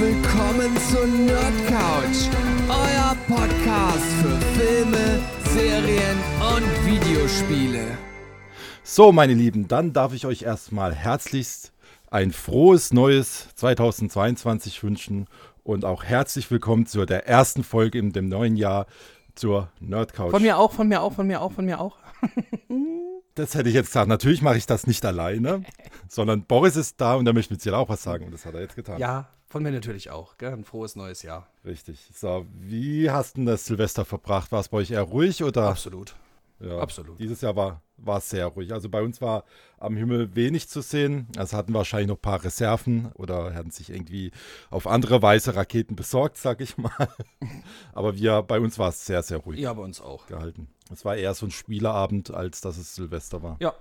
willkommen zur Nerdcouch, euer Podcast für Filme, Serien und Videospiele. So, meine Lieben, dann darf ich euch erstmal herzlichst ein frohes neues 2022 wünschen und auch herzlich willkommen zu der ersten Folge in dem neuen Jahr zur Nerdcouch. Von mir auch, von mir auch, von mir auch, von mir auch. Das hätte ich jetzt gesagt. Natürlich mache ich das nicht alleine, sondern Boris ist da und er möchte mit auch was sagen und das hat er jetzt getan. Ja, von mir natürlich auch. Gell? Ein frohes neues Jahr. Richtig. So, wie hast du das Silvester verbracht? War es bei euch eher ruhig oder? Absolut. Ja, Absolut. Dieses Jahr war, war es sehr ruhig. Also bei uns war am Himmel wenig zu sehen. Also hatten wahrscheinlich noch ein paar Reserven oder hatten sich irgendwie auf andere Weise Raketen besorgt, sag ich mal. Aber wir, bei uns war es sehr, sehr ruhig Ja, bei uns auch. gehalten. Es war eher so ein Spieleabend, als dass es Silvester war. Ja.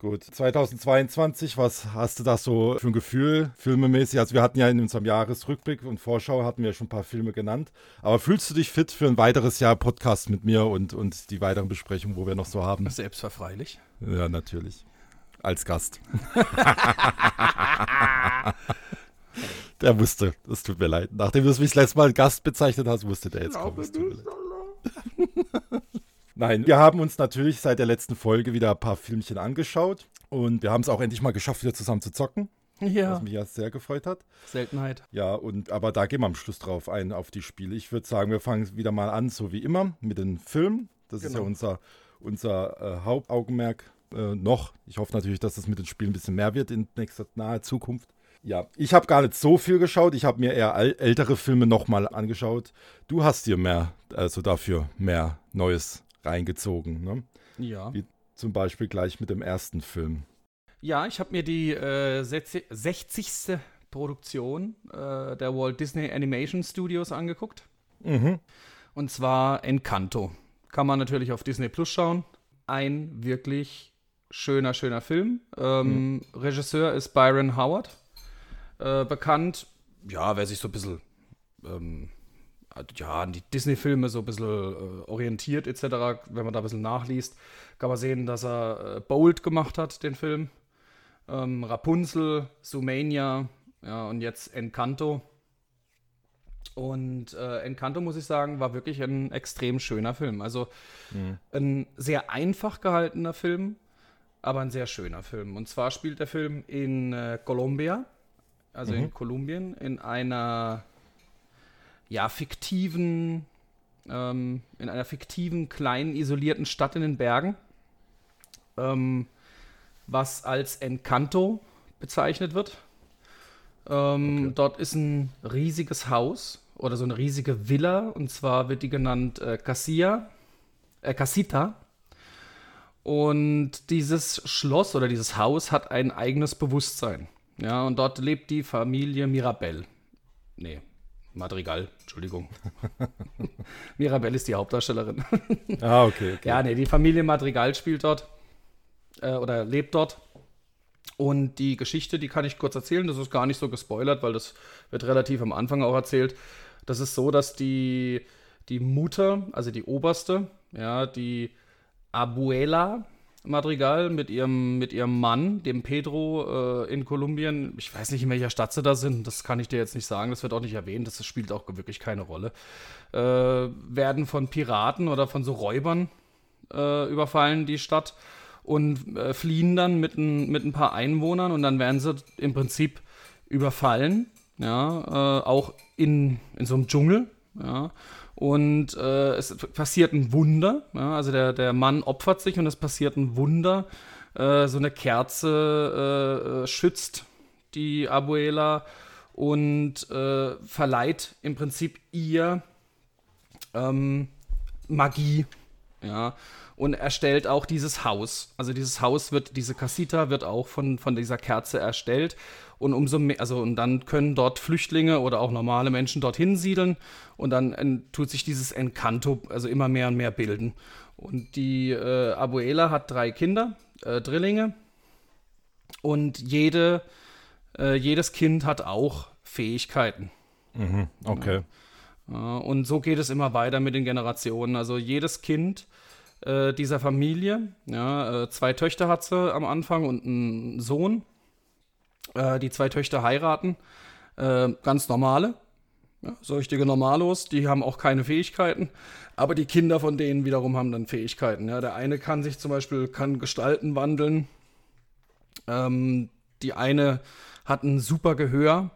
Gut, 2022, was hast du da so für ein Gefühl, filmemäßig? Also wir hatten ja in unserem Jahresrückblick und Vorschau hatten wir schon ein paar Filme genannt. Aber fühlst du dich fit für ein weiteres Jahr Podcast mit mir und, und die weiteren Besprechungen, wo wir noch so haben? Selbstverfreilich. Ja, natürlich. Als Gast. der wusste, das tut mir leid. Nachdem du es mich das letzte Mal als Gast bezeichnet hast, wusste der jetzt kommt. Es tut mir leid. Nein, wir haben uns natürlich seit der letzten Folge wieder ein paar Filmchen angeschaut und wir haben es auch endlich mal geschafft, wieder zusammen zu zocken, Ja. was mich ja sehr gefreut hat. Seltenheit. Ja, und aber da gehen wir am Schluss drauf ein, auf die Spiele. Ich würde sagen, wir fangen wieder mal an, so wie immer, mit den Filmen. Das ist ja Genau. unser, unser äh, Hauptaugenmerk äh, noch. Ich hoffe natürlich, dass es mit den Spielen ein bisschen mehr wird in nächster naher Zukunft. Ja, ich habe gar nicht so viel geschaut. Ich habe mir eher ältere Filme nochmal angeschaut. Du hast dir mehr, also dafür mehr Neues reingezogen. Ne? Ja. Wie zum Beispiel gleich mit dem ersten Film. Ja, ich habe mir die äh, 60. 60. Produktion äh, der Walt Disney Animation Studios angeguckt. Mhm. Und zwar Encanto. Kann man natürlich auf Disney Plus schauen. Ein wirklich schöner, schöner Film. Ähm, Regisseur ist Byron Howard. Äh, bekannt, ja, wer sich so ein bisschen ähm, ja, an die Disney-Filme so ein bisschen äh, orientiert, etc., wenn man da ein bisschen nachliest, kann man sehen, dass er äh, Bold gemacht hat, den Film. Ähm, Rapunzel, Sumania, ja, und jetzt Encanto. Und äh, Encanto, muss ich sagen, war wirklich ein extrem schöner Film. Also ein sehr einfach gehaltener Film, aber ein sehr schöner Film. Und zwar spielt der Film in äh, Colombia, also in Kolumbien, in einer ja, fiktiven, ähm, in einer fiktiven, kleinen, isolierten Stadt in den Bergen, ähm, was als Encanto bezeichnet wird. Ähm, Dort ist ein riesiges Haus oder so eine riesige Villa und zwar wird die genannt äh, Casilla, äh, Casita. Und dieses Schloss oder dieses Haus hat ein eigenes Bewusstsein. Ja, und dort lebt die Familie Mirabel. Nee, Madrigal, Entschuldigung. Mirabel ist die Hauptdarstellerin. Ah, okay, okay. Ja, nee, die Familie Madrigal spielt dort äh, oder lebt dort. Und die Geschichte, die kann ich kurz erzählen. Das ist gar nicht so gespoilert, weil das wird relativ am Anfang auch erzählt. Das ist so, dass die, die Mutter, also die Oberste, ja, die Abuela Madrigal mit ihrem, mit ihrem Mann, dem Pedro äh, in Kolumbien, ich weiß nicht, in welcher Stadt sie da sind, das kann ich dir jetzt nicht sagen, das wird auch nicht erwähnt, das spielt auch wirklich keine Rolle, äh, werden von Piraten oder von so Räubern äh, überfallen, die Stadt, und äh, fliehen dann mit ein, mit ein paar Einwohnern und dann werden sie im Prinzip überfallen, ja, äh, auch in, in so einem Dschungel, ja. Und äh, es passiert ein Wunder, ja, also der, der Mann opfert sich und es passiert ein Wunder. Äh, so eine Kerze äh, äh, schützt die Abuela und äh, verleiht im Prinzip ihr ähm, Magie, ja, und erstellt auch dieses Haus. Also dieses Haus wird, diese Casita wird auch von, von dieser Kerze erstellt. Und umso mehr, also und dann können dort Flüchtlinge oder auch normale Menschen dorthin siedeln und dann äh, tut sich dieses Encanto also immer mehr und mehr bilden. Und die äh, Abuela hat drei Kinder, äh, Drillinge, und jede, äh, jedes Kind hat auch Fähigkeiten. Okay. Ja, und so geht es immer weiter mit den Generationen. Also jedes Kind äh, dieser Familie, ja, äh, zwei Töchter hat sie am Anfang und einen Sohn. Äh, die zwei Töchter heiraten. Äh, ganz normale, ja, so richtige Normalos, die haben auch keine Fähigkeiten, aber die Kinder von denen wiederum haben dann Fähigkeiten. Ja. Der eine kann sich zum Beispiel, kann Gestalten wandeln, ähm, die eine hat ein super Gehör,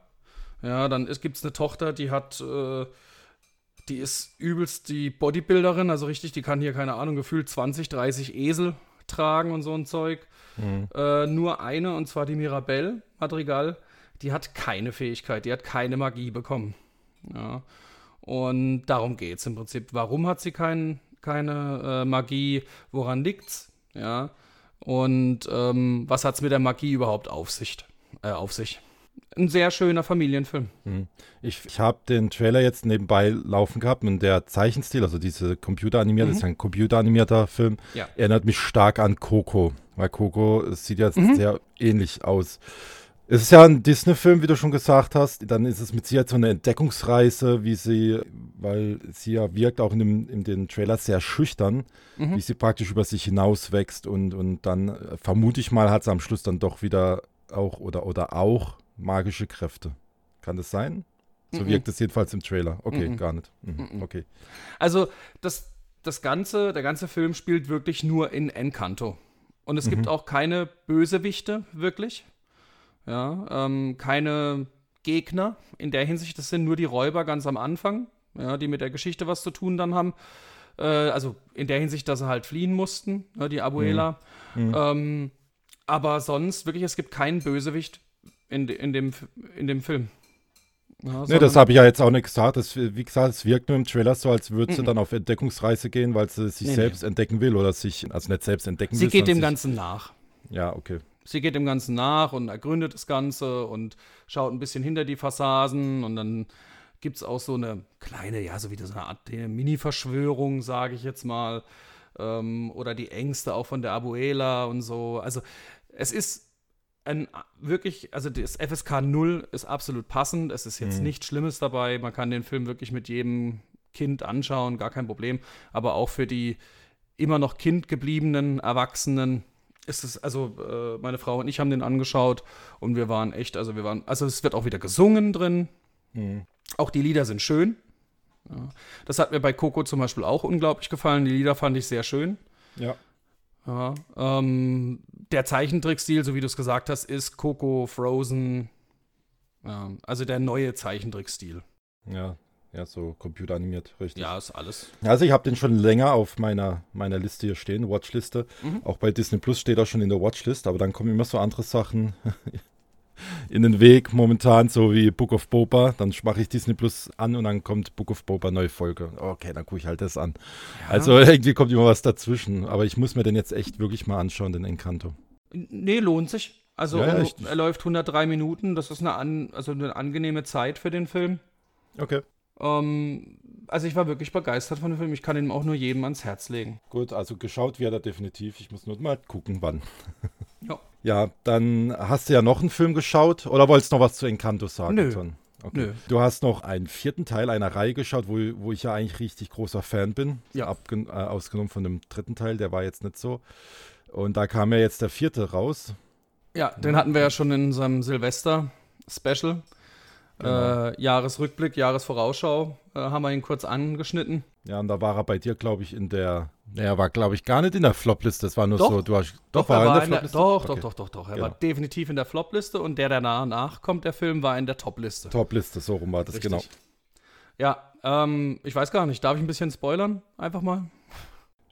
ja, dann gibt es eine Tochter, die hat, äh, die ist übelst die Bodybuilderin, also richtig, die kann hier, keine Ahnung, gefühlt 20, 30 Esel tragen und so ein Zeug. Mhm. Äh, nur eine, und zwar die Mirabelle Madrigal, die hat keine Fähigkeit, die hat keine Magie bekommen. Ja. Und darum geht es im Prinzip. Warum hat sie kein, keine äh, Magie? Woran liegt's? Ja. Und ähm, was hat es mit der Magie überhaupt auf sich? Äh, auf sich? Ein sehr schöner Familienfilm. Hm. Ich, ich habe den Trailer jetzt nebenbei laufen gehabt und der Zeichenstil, also diese computeranimierte, mhm. ist ein computeranimierter Film, ja. erinnert mich stark an Coco, weil Coco sieht jetzt mhm. sehr ähnlich aus. Es ist ja ein Disney-Film, wie du schon gesagt hast. Dann ist es mit Sicherheit so eine Entdeckungsreise, wie sie, weil sie ja wirkt auch in dem, in den Trailer sehr schüchtern, mhm. wie sie praktisch über sich hinaus wächst und, und dann äh, vermute ich mal, hat sie am Schluss dann doch wieder auch oder, oder auch magische Kräfte. Kann das sein? So mhm. wirkt es jedenfalls im Trailer. Okay, mhm. gar nicht. Mhm. mhm. Okay. Also das, das ganze, der ganze Film spielt wirklich nur in Encanto. Und es gibt mhm. auch keine Bösewichte, wirklich. Ja, ähm, keine Gegner in der Hinsicht. Das sind nur die Räuber ganz am Anfang, ja, die mit der Geschichte was zu tun dann haben. Äh, also in der Hinsicht, dass sie halt fliehen mussten, ne, die Abuela. Mhm. Mhm. Ähm, aber sonst wirklich, es gibt keinen Bösewicht in, in, dem, in dem Film. Ja, ne, das habe ich ja jetzt auch nicht gesagt. Das, wie gesagt, es wirkt nur im Trailer so, als würde sie mm dann auf Entdeckungsreise gehen, weil sie sich nee, selbst nee. entdecken will oder sich, also nicht selbst entdecken sie will. Sie geht dem Ganzen nach. Ja, okay. Sie geht dem Ganzen nach und ergründet das Ganze und schaut ein bisschen hinter die Fassaden und dann gibt es auch so eine kleine, ja, so wie so eine Art Mini-Verschwörung, sage ich jetzt mal. Ähm, oder die Ängste auch von der Abuela und so. Also es ist ein wirklich, also das FSK 0 ist absolut passend. Es ist jetzt mhm. nichts Schlimmes dabei. Man kann den Film wirklich mit jedem Kind anschauen, gar kein Problem. Aber auch für die immer noch kindgebliebenen Erwachsenen ist es, also äh, meine Frau und ich haben den angeschaut und wir waren echt, also wir waren, also es wird auch wieder gesungen drin. Mhm. Auch die Lieder sind schön. Ja. Das hat mir bei Coco zum Beispiel auch unglaublich gefallen. Die Lieder fand ich sehr schön. Ja. Ja ähm, der Zeichentrickstil, so wie du es gesagt hast, ist Coco, Frozen. Ja, also der neue Zeichentrickstil. Ja, ja, so computeranimiert, richtig. Ja, ist alles. Also ich habe den schon länger auf meiner, meiner Liste hier stehen, Watchliste. Mhm. Auch bei Disney Plus steht er schon in der Watchlist, aber dann kommen immer so andere Sachen in den Weg momentan, so wie Book of Boba. Dann mache ich Disney Plus an und dann kommt Book of Boba neue Folge. Okay, dann gucke ich halt das an. Ja. Also irgendwie kommt immer was dazwischen. Aber ich muss mir den jetzt echt wirklich mal anschauen, den Encanto. Nee, lohnt sich. Also ja, er läuft 103 Minuten. Das ist eine, an, also eine angenehme Zeit für den Film. Okay. Ähm, also ich war wirklich begeistert von dem Film. Ich kann ihn auch nur jedem ans Herz legen. Gut, also geschaut wird er definitiv. Ich muss nur mal gucken, wann. Ja. Ja, dann hast du ja noch einen Film geschaut oder wolltest du noch was zu Encanto sagen? Nö. Okay. Nö. Du hast noch einen vierten Teil einer Reihe geschaut, wo, wo ich ja eigentlich richtig großer Fan bin. Ja. Abgen äh, ausgenommen von dem dritten Teil, der war jetzt nicht so. Und da kam ja jetzt der vierte raus. Ja, den hatten wir ja schon in unserem Silvester-Special. Genau. Äh, Jahresrückblick, Jahresvorausschau äh, haben wir ihn kurz angeschnitten. Ja, und da war er bei dir, glaube ich, in der. Er war, glaube ich, gar nicht in der Flopliste. Das war nur doch, so, du hast. Doch, doch war er in der Flopliste? Doch, okay. doch, doch, doch, doch. Er genau. war definitiv in der Flopliste und der, der danach kommt, der Film, war in der Topliste. Topliste, so rum war das, Richtig. genau. Ja, ähm, ich weiß gar nicht. Darf ich ein bisschen spoilern? Einfach mal.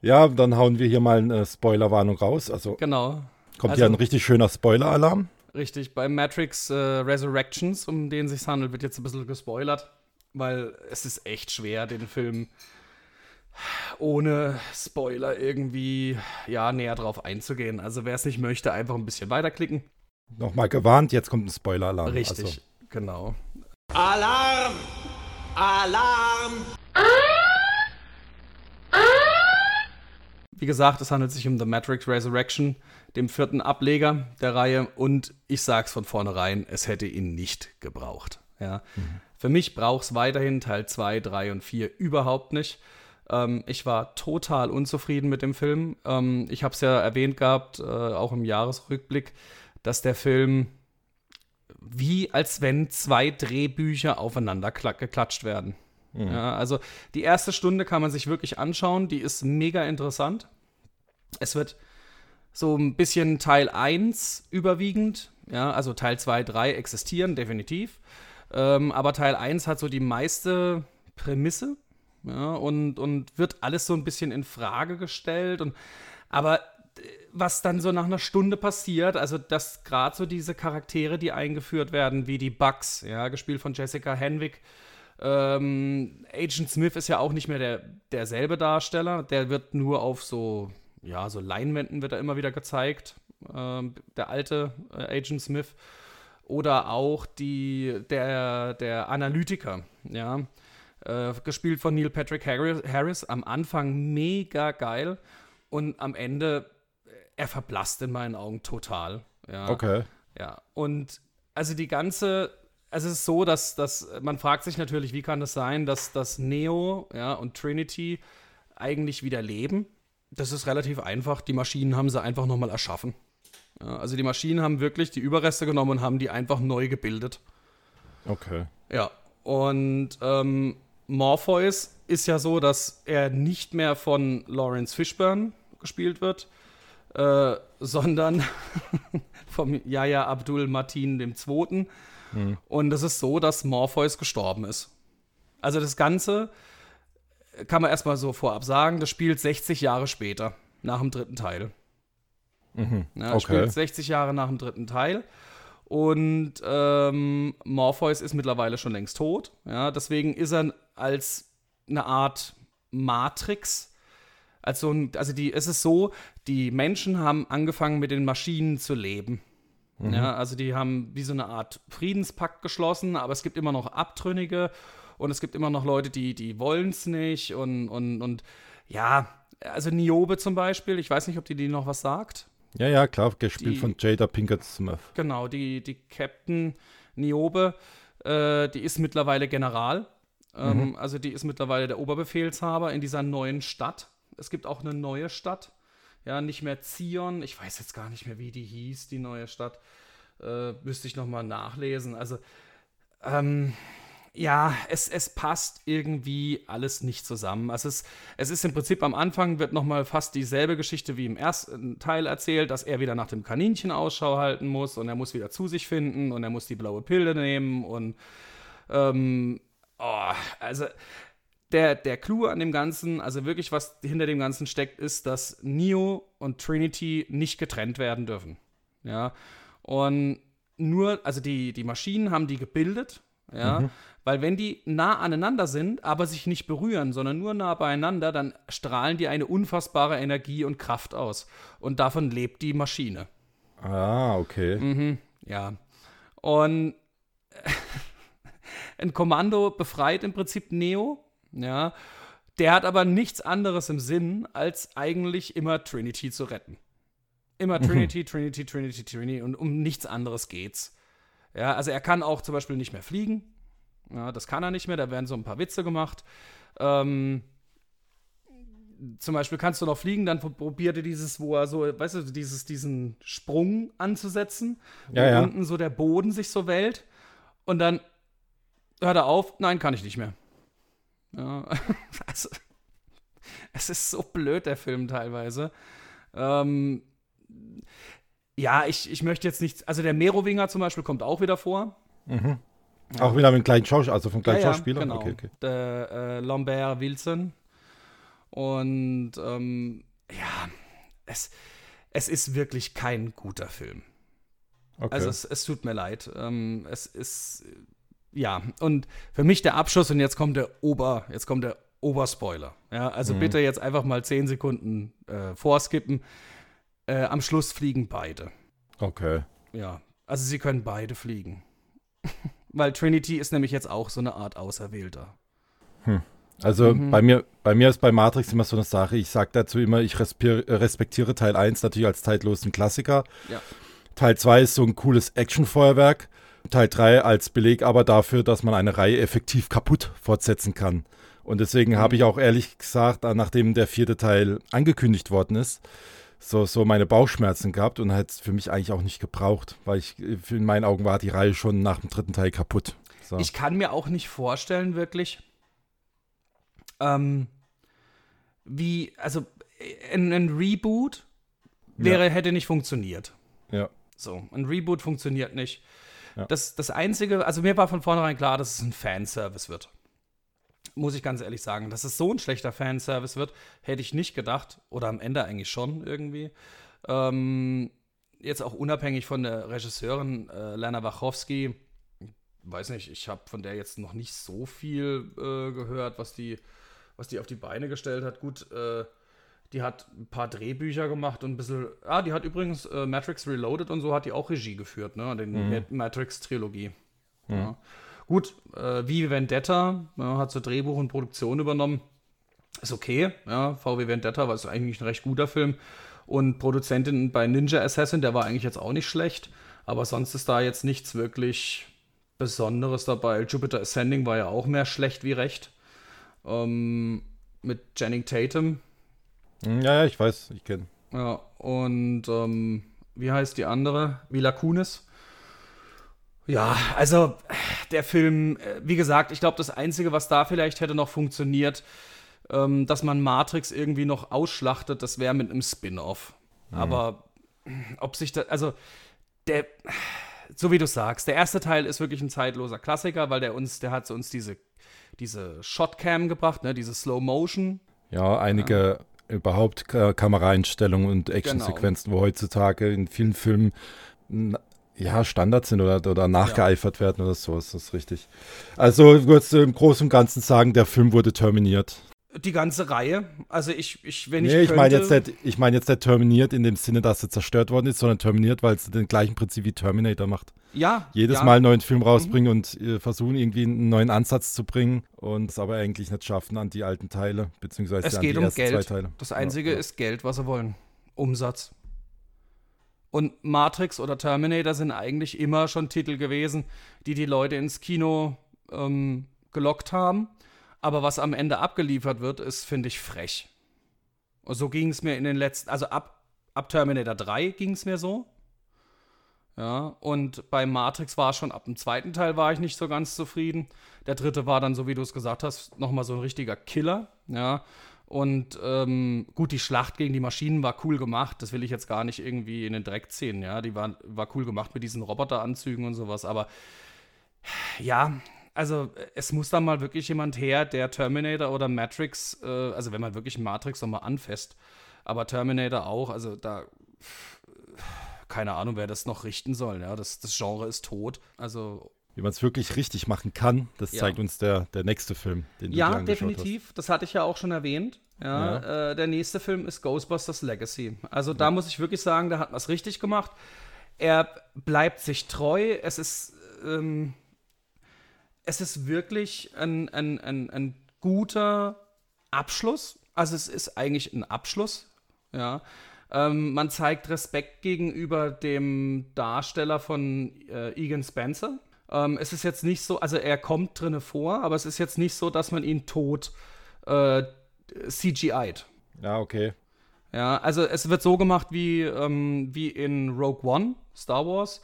Ja, dann hauen wir hier mal eine Spoilerwarnung raus. Also genau. Kommt also, hier ein richtig schöner Spoiler-Alarm. Richtig, bei Matrix äh, Resurrections, um den sich handelt, wird jetzt ein bisschen gespoilert, weil es ist echt schwer, den Film ohne Spoiler irgendwie ja näher drauf einzugehen. Also wer es nicht möchte, einfach ein bisschen weiterklicken. Nochmal gewarnt, jetzt kommt ein Spoiler-Alarm. Richtig, also. genau. Alarm! Alarm! Wie gesagt, es handelt sich um The Matrix Resurrection dem vierten Ableger der Reihe. Und ich sag's von vornherein, es hätte ihn nicht gebraucht. Ja. Mhm. Für mich braucht es weiterhin Teil 2, 3 und 4 überhaupt nicht. Ähm, ich war total unzufrieden mit dem Film. Ähm, ich habe es ja erwähnt gehabt, äh, auch im Jahresrückblick, dass der Film wie als wenn zwei Drehbücher aufeinander geklatscht werden. Ja, also die erste Stunde kann man sich wirklich anschauen, die ist mega interessant. Es wird so ein bisschen Teil 1 überwiegend, ja, also Teil 2, 3 existieren definitiv, ähm, aber Teil 1 hat so die meiste Prämisse, ja, und, und wird alles so ein bisschen in Frage gestellt und aber was dann so nach einer Stunde passiert, also dass gerade so diese Charaktere, die eingeführt werden, wie die Bugs, ja, gespielt von Jessica Henwick, ähm, Agent Smith ist ja auch nicht mehr der, derselbe Darsteller, der wird nur auf so, ja, so Leinwänden wird er immer wieder gezeigt, ähm, der alte äh, Agent Smith. Oder auch die, der, der Analytiker, ja, äh, gespielt von Neil Patrick Harris, am Anfang mega geil und am Ende, er verblasst in meinen Augen total. Ja. Okay. Ja, und also die ganze, also es ist so, dass, dass man fragt sich natürlich, wie kann es das sein, dass, dass Neo ja, und Trinity eigentlich wieder leben? Das ist relativ einfach. Die Maschinen haben sie einfach nochmal erschaffen. Ja, also die Maschinen haben wirklich die Überreste genommen und haben die einfach neu gebildet. Okay. Ja, und ähm, Morpheus ist ja so, dass er nicht mehr von Lawrence Fishburne gespielt wird, äh, sondern vom Yahya Abdul Martin II. Mhm. Und es ist so, dass Morpheus gestorben ist. Also das Ganze kann man erstmal so vorab sagen, das spielt 60 Jahre später, nach dem dritten Teil. Mhm. Ja, okay. spielt 60 Jahre nach dem dritten Teil. Und ähm, Morpheus ist mittlerweile schon längst tot. Ja, deswegen ist er als eine Art Matrix. Also, also die, es ist so, die Menschen haben angefangen mit den Maschinen zu leben. Mhm. Ja, also die haben wie so eine Art Friedenspakt geschlossen, aber es gibt immer noch Abtrünnige und es gibt immer noch Leute, die, die wollen es nicht und, und, und ja, also Niobe zum Beispiel, ich weiß nicht, ob die die noch was sagt. Ja, ja, klar, gespielt Die- von Jada Pinkett Smith. Genau, die, die Captain Niobe, äh, die ist mittlerweile General. Ähm, Also die ist mittlerweile der Oberbefehlshaber in dieser neuen Stadt. Es gibt auch eine neue Stadt. Ja, nicht mehr Zion. Ich weiß jetzt gar nicht mehr, wie die hieß, die neue Stadt. Äh, müsste ich nochmal nachlesen. Also, ähm, ja, es, es passt irgendwie alles nicht zusammen. Es, es ist im Prinzip am Anfang wird nochmal fast dieselbe Geschichte wie im ersten Teil erzählt, dass er wieder nach dem Kaninchen Ausschau halten muss und er muss wieder zu sich finden und er muss die blaue Pille nehmen und ähm, oh, also der, der Clou an dem Ganzen, also wirklich was hinter dem Ganzen steckt, ist, dass Neo und Trinity nicht getrennt werden dürfen. Ja. Und nur, also die, die Maschinen haben die gebildet, ja, weil wenn die nah aneinander sind, aber sich nicht berühren, sondern nur nah beieinander, dann strahlen die eine unfassbare Energie und Kraft aus. Und davon lebt die Maschine. Ah, okay. Mhm, ja. Und ein Kommando befreit im Prinzip Neo, ja. Der hat aber nichts anderes im Sinn, als eigentlich immer Trinity zu retten. Immer Trinity, Trinity, Trinity, Trinity und um nichts anderes geht's. Ja, also er kann auch zum Beispiel nicht mehr fliegen. Ja, das kann er nicht mehr, da werden so ein paar Witze gemacht. Ähm, zum Beispiel kannst du noch fliegen, dann probiert er dieses, wo er so, weißt du, dieses, diesen Sprung anzusetzen, wo Ja, unten so der Boden sich so wellt. Und dann hört er auf, nein, kann ich nicht mehr. Ja, also, es ist so blöd, der Film teilweise. Ähm, ja, ich, ich möchte jetzt nicht, also der Merowinger zum Beispiel kommt auch wieder vor. Auch wieder mit einem kleinen Schauspieler, also von kleinen Ja, ja, Schauspielern? Genau. Okay, okay. Der äh, Lambert Wilson. Und ähm, ja, es, es ist wirklich kein guter Film. okay. Also es, es tut mir leid. Ähm, es ist ja und für mich der Abschluss und jetzt kommt der Ober, jetzt kommt der Oberspoiler. Ja, also Mhm. bitte jetzt einfach mal 10 Sekunden äh, vorskippen. Äh, am Schluss fliegen beide. okay. Ja, also sie können beide fliegen. Weil Trinity ist nämlich jetzt auch so eine Art Auserwählter. Also Mhm. bei mir, bei mir ist bei Matrix immer so eine Sache, ich sage dazu immer, ich äh, respektiere Teil 1 natürlich als zeitlosen Klassiker. Ja. Teil 2 ist so ein cooles Actionfeuerwerk. Teil 3 als Beleg aber dafür, dass man eine Reihe effektiv kaputt fortsetzen kann. Und deswegen Mhm. habe ich auch ehrlich gesagt, nachdem der vierte Teil angekündigt worden ist, so, so meine Bauchschmerzen gehabt und hat es für mich eigentlich auch nicht gebraucht, weil ich in meinen Augen war die Reihe schon nach dem dritten Teil kaputt. So. Ich kann mir auch nicht vorstellen, wirklich, ähm, wie, also ein, ein Reboot wäre, ja. hätte nicht funktioniert. Ja. So, ein Reboot funktioniert nicht. Ja. Das, das Einzige, also mir war von vornherein klar, dass es ein Fanservice wird. Muss ich ganz ehrlich sagen. Dass es so ein schlechter Fanservice wird, hätte ich nicht gedacht. Oder am Ende eigentlich schon irgendwie. Ähm, jetzt auch unabhängig von der Regisseurin äh, Lana Wachowski, weiß nicht, ich habe von der jetzt noch nicht so viel äh, gehört, was die, was die auf die Beine gestellt hat. Gut, äh, die hat ein paar Drehbücher gemacht und ein bisschen. Ah, die hat übrigens äh, Matrix Reloaded und so hat die auch Regie geführt, ne? Den mhm. Matrix-Trilogie. Mhm. Ja. Gut, äh, wie Vendetta ja, hat so Drehbuch und Produktion übernommen. Ist okay, ja. VW Vendetta war ist eigentlich ein recht guter Film. Und Produzentin bei Ninja Assassin, der war eigentlich jetzt auch nicht schlecht. Aber sonst ist da jetzt nichts wirklich Besonderes dabei. Jupiter Ascending war ja auch mehr schlecht wie recht. Ähm, mit Channing Tatum, hm, ja, ja, ich weiß, ich kenne. Ja, und ähm, wie heißt die andere? Vila Kunis. Ja, also der Film, äh, wie gesagt, ich glaube, das Einzige, was da vielleicht hätte noch funktioniert, ähm, dass man Matrix irgendwie noch ausschlachtet, das wäre mit einem Spin-off. Mhm. Aber ob sich da, also der, so wie du sagst, der erste Teil ist wirklich ein zeitloser Klassiker, weil der uns, der hat uns diese, diese Shotcam gebracht, ne, diese Slow Motion. Ja, einige ja überhaupt Kameraeinstellungen und Actionsequenzen, genau. wo heutzutage in vielen Filmen ja, Standard sind oder, oder nachgeeifert ja. werden oder so, ist das richtig. Also würdest du im Großen und Ganzen sagen, der Film wurde terminiert? Die ganze Reihe. Also ich, ich wenn nee, ich. ich meine jetzt nicht, ich meine jetzt nicht terminiert in dem Sinne, dass er zerstört worden ist, sondern terminiert, weil es den gleichen Prinzip wie Terminator macht. Ja. Jedes ja. Mal einen neuen Film rausbringen mhm. und äh, versuchen irgendwie einen neuen Ansatz zu bringen und es aber eigentlich nicht schaffen an die alten Teile, beziehungsweise es an geht die um ersten Geld. zwei Teile. Das Einzige ja. ist Geld, was sie wollen. Umsatz. Und Matrix oder Terminator sind eigentlich immer schon Titel gewesen, die die Leute ins Kino ähm, gelockt haben. Aber was am Ende abgeliefert wird, ist, finde ich, frech. Und so ging es mir in den letzten, also ab, ab Terminator 3 ging es mir so. Ja, und bei Matrix war schon ab dem zweiten Teil war ich nicht so ganz zufrieden. Der dritte war dann, so wie du es gesagt hast, nochmal so ein richtiger Killer. Ja, und ähm, gut, die Schlacht gegen die Maschinen war cool gemacht. Das will ich jetzt gar nicht irgendwie in den Dreck ziehen. Ja, die war, war cool gemacht mit diesen Roboteranzügen und sowas. Aber ja, also es muss dann mal wirklich jemand her, der Terminator oder Matrix, äh, also wenn man wirklich Matrix nochmal anfasst, aber Terminator auch, also da keine Ahnung, wer das noch richten soll. Ja, das, das Genre ist tot. Also wie man es wirklich richtig machen kann, das ja. zeigt uns der, der nächste Film, den du Ja, definitiv. Hast. Das hatte ich ja auch schon erwähnt. Ja, ja. Äh, der nächste Film ist Ghostbusters Legacy. Also da muss ich wirklich sagen, da hat man es richtig gemacht. Er bleibt sich treu. Es ist, ähm, es ist wirklich ein, ein, ein, ein guter Abschluss. Also es ist eigentlich ein Abschluss. Ja. Ähm, man zeigt Respekt gegenüber dem Darsteller von äh, Egan Spencer. Ähm, es ist jetzt nicht so, also er kommt drinne vor, aber es ist jetzt nicht so, dass man ihn tot äh, CGI't. Ja, okay. Ja, also es wird so gemacht wie, ähm, wie in Rogue One, Star Wars,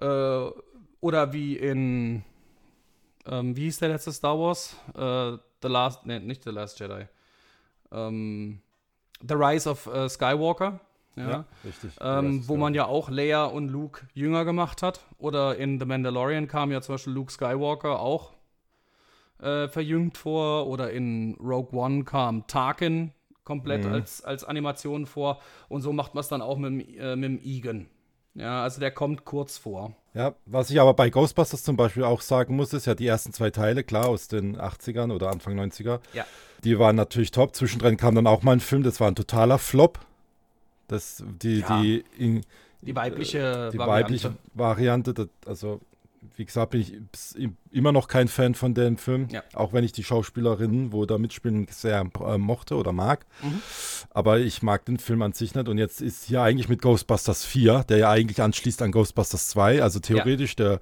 äh, oder wie in, ähm, wie hieß der letzte Star Wars? Äh, The Last, ne, nicht The Last Jedi. Ähm, The Rise of äh, Skywalker. Ja, ja richtig. Ähm, wo man ja auch Leia und Luke jünger gemacht hat. Oder in The Mandalorian kam ja zum Beispiel Luke Skywalker auch äh, verjüngt vor. Oder in Rogue One kam Tarkin komplett mhm. als, als Animation vor. Und so macht man es dann auch mit, äh, mit dem Egan. Ja, also der kommt kurz vor. Ja, was ich aber bei Ghostbusters zum Beispiel auch sagen muss, ist ja die ersten zwei Teile, klar, aus den 80ern oder Anfang 90er. Ja. Die waren natürlich top. Zwischendrin kam dann auch mal ein Film, das war ein totaler Flop. Das, die, ja. die, in, die weibliche die Variante. weibliche Variante, also wie gesagt, bin ich immer noch kein Fan von dem Film, ja. auch wenn ich die Schauspielerinnen, wo da mitspielen, sehr äh, mochte oder mag. Mhm. Aber ich mag den Film an sich nicht. Und jetzt ist hier eigentlich mit Ghostbusters 4, der ja eigentlich anschließt an Ghostbusters 2, also theoretisch ja. der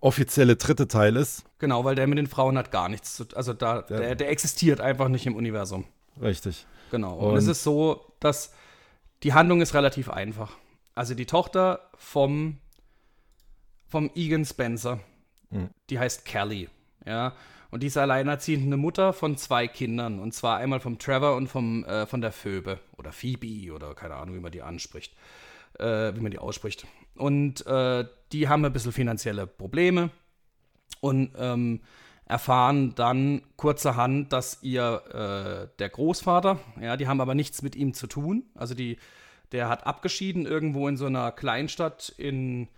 offizielle dritte Teil ist. Genau, weil der mit den Frauen hat gar nichts zu Also da, der, der existiert einfach nicht im Universum. Richtig. Genau. Und, Und es ist so, dass die Handlung ist relativ einfach. Also die Tochter vom, vom Egan Spencer, Mhm. die heißt Kelly, ja. Und die ist alleinerziehende Mutter von zwei Kindern. Und zwar einmal vom Trevor und vom, äh, von der Phoebe. Oder Phoebe oder keine Ahnung, wie man die anspricht. Äh, wie man die ausspricht. Und äh, die haben ein bisschen finanzielle Probleme und ähm, erfahren dann kurzerhand, dass ihr äh, der Großvater, ja, die haben aber nichts mit ihm zu tun. Also die, der hat abgeschieden irgendwo in so einer Kleinstadt in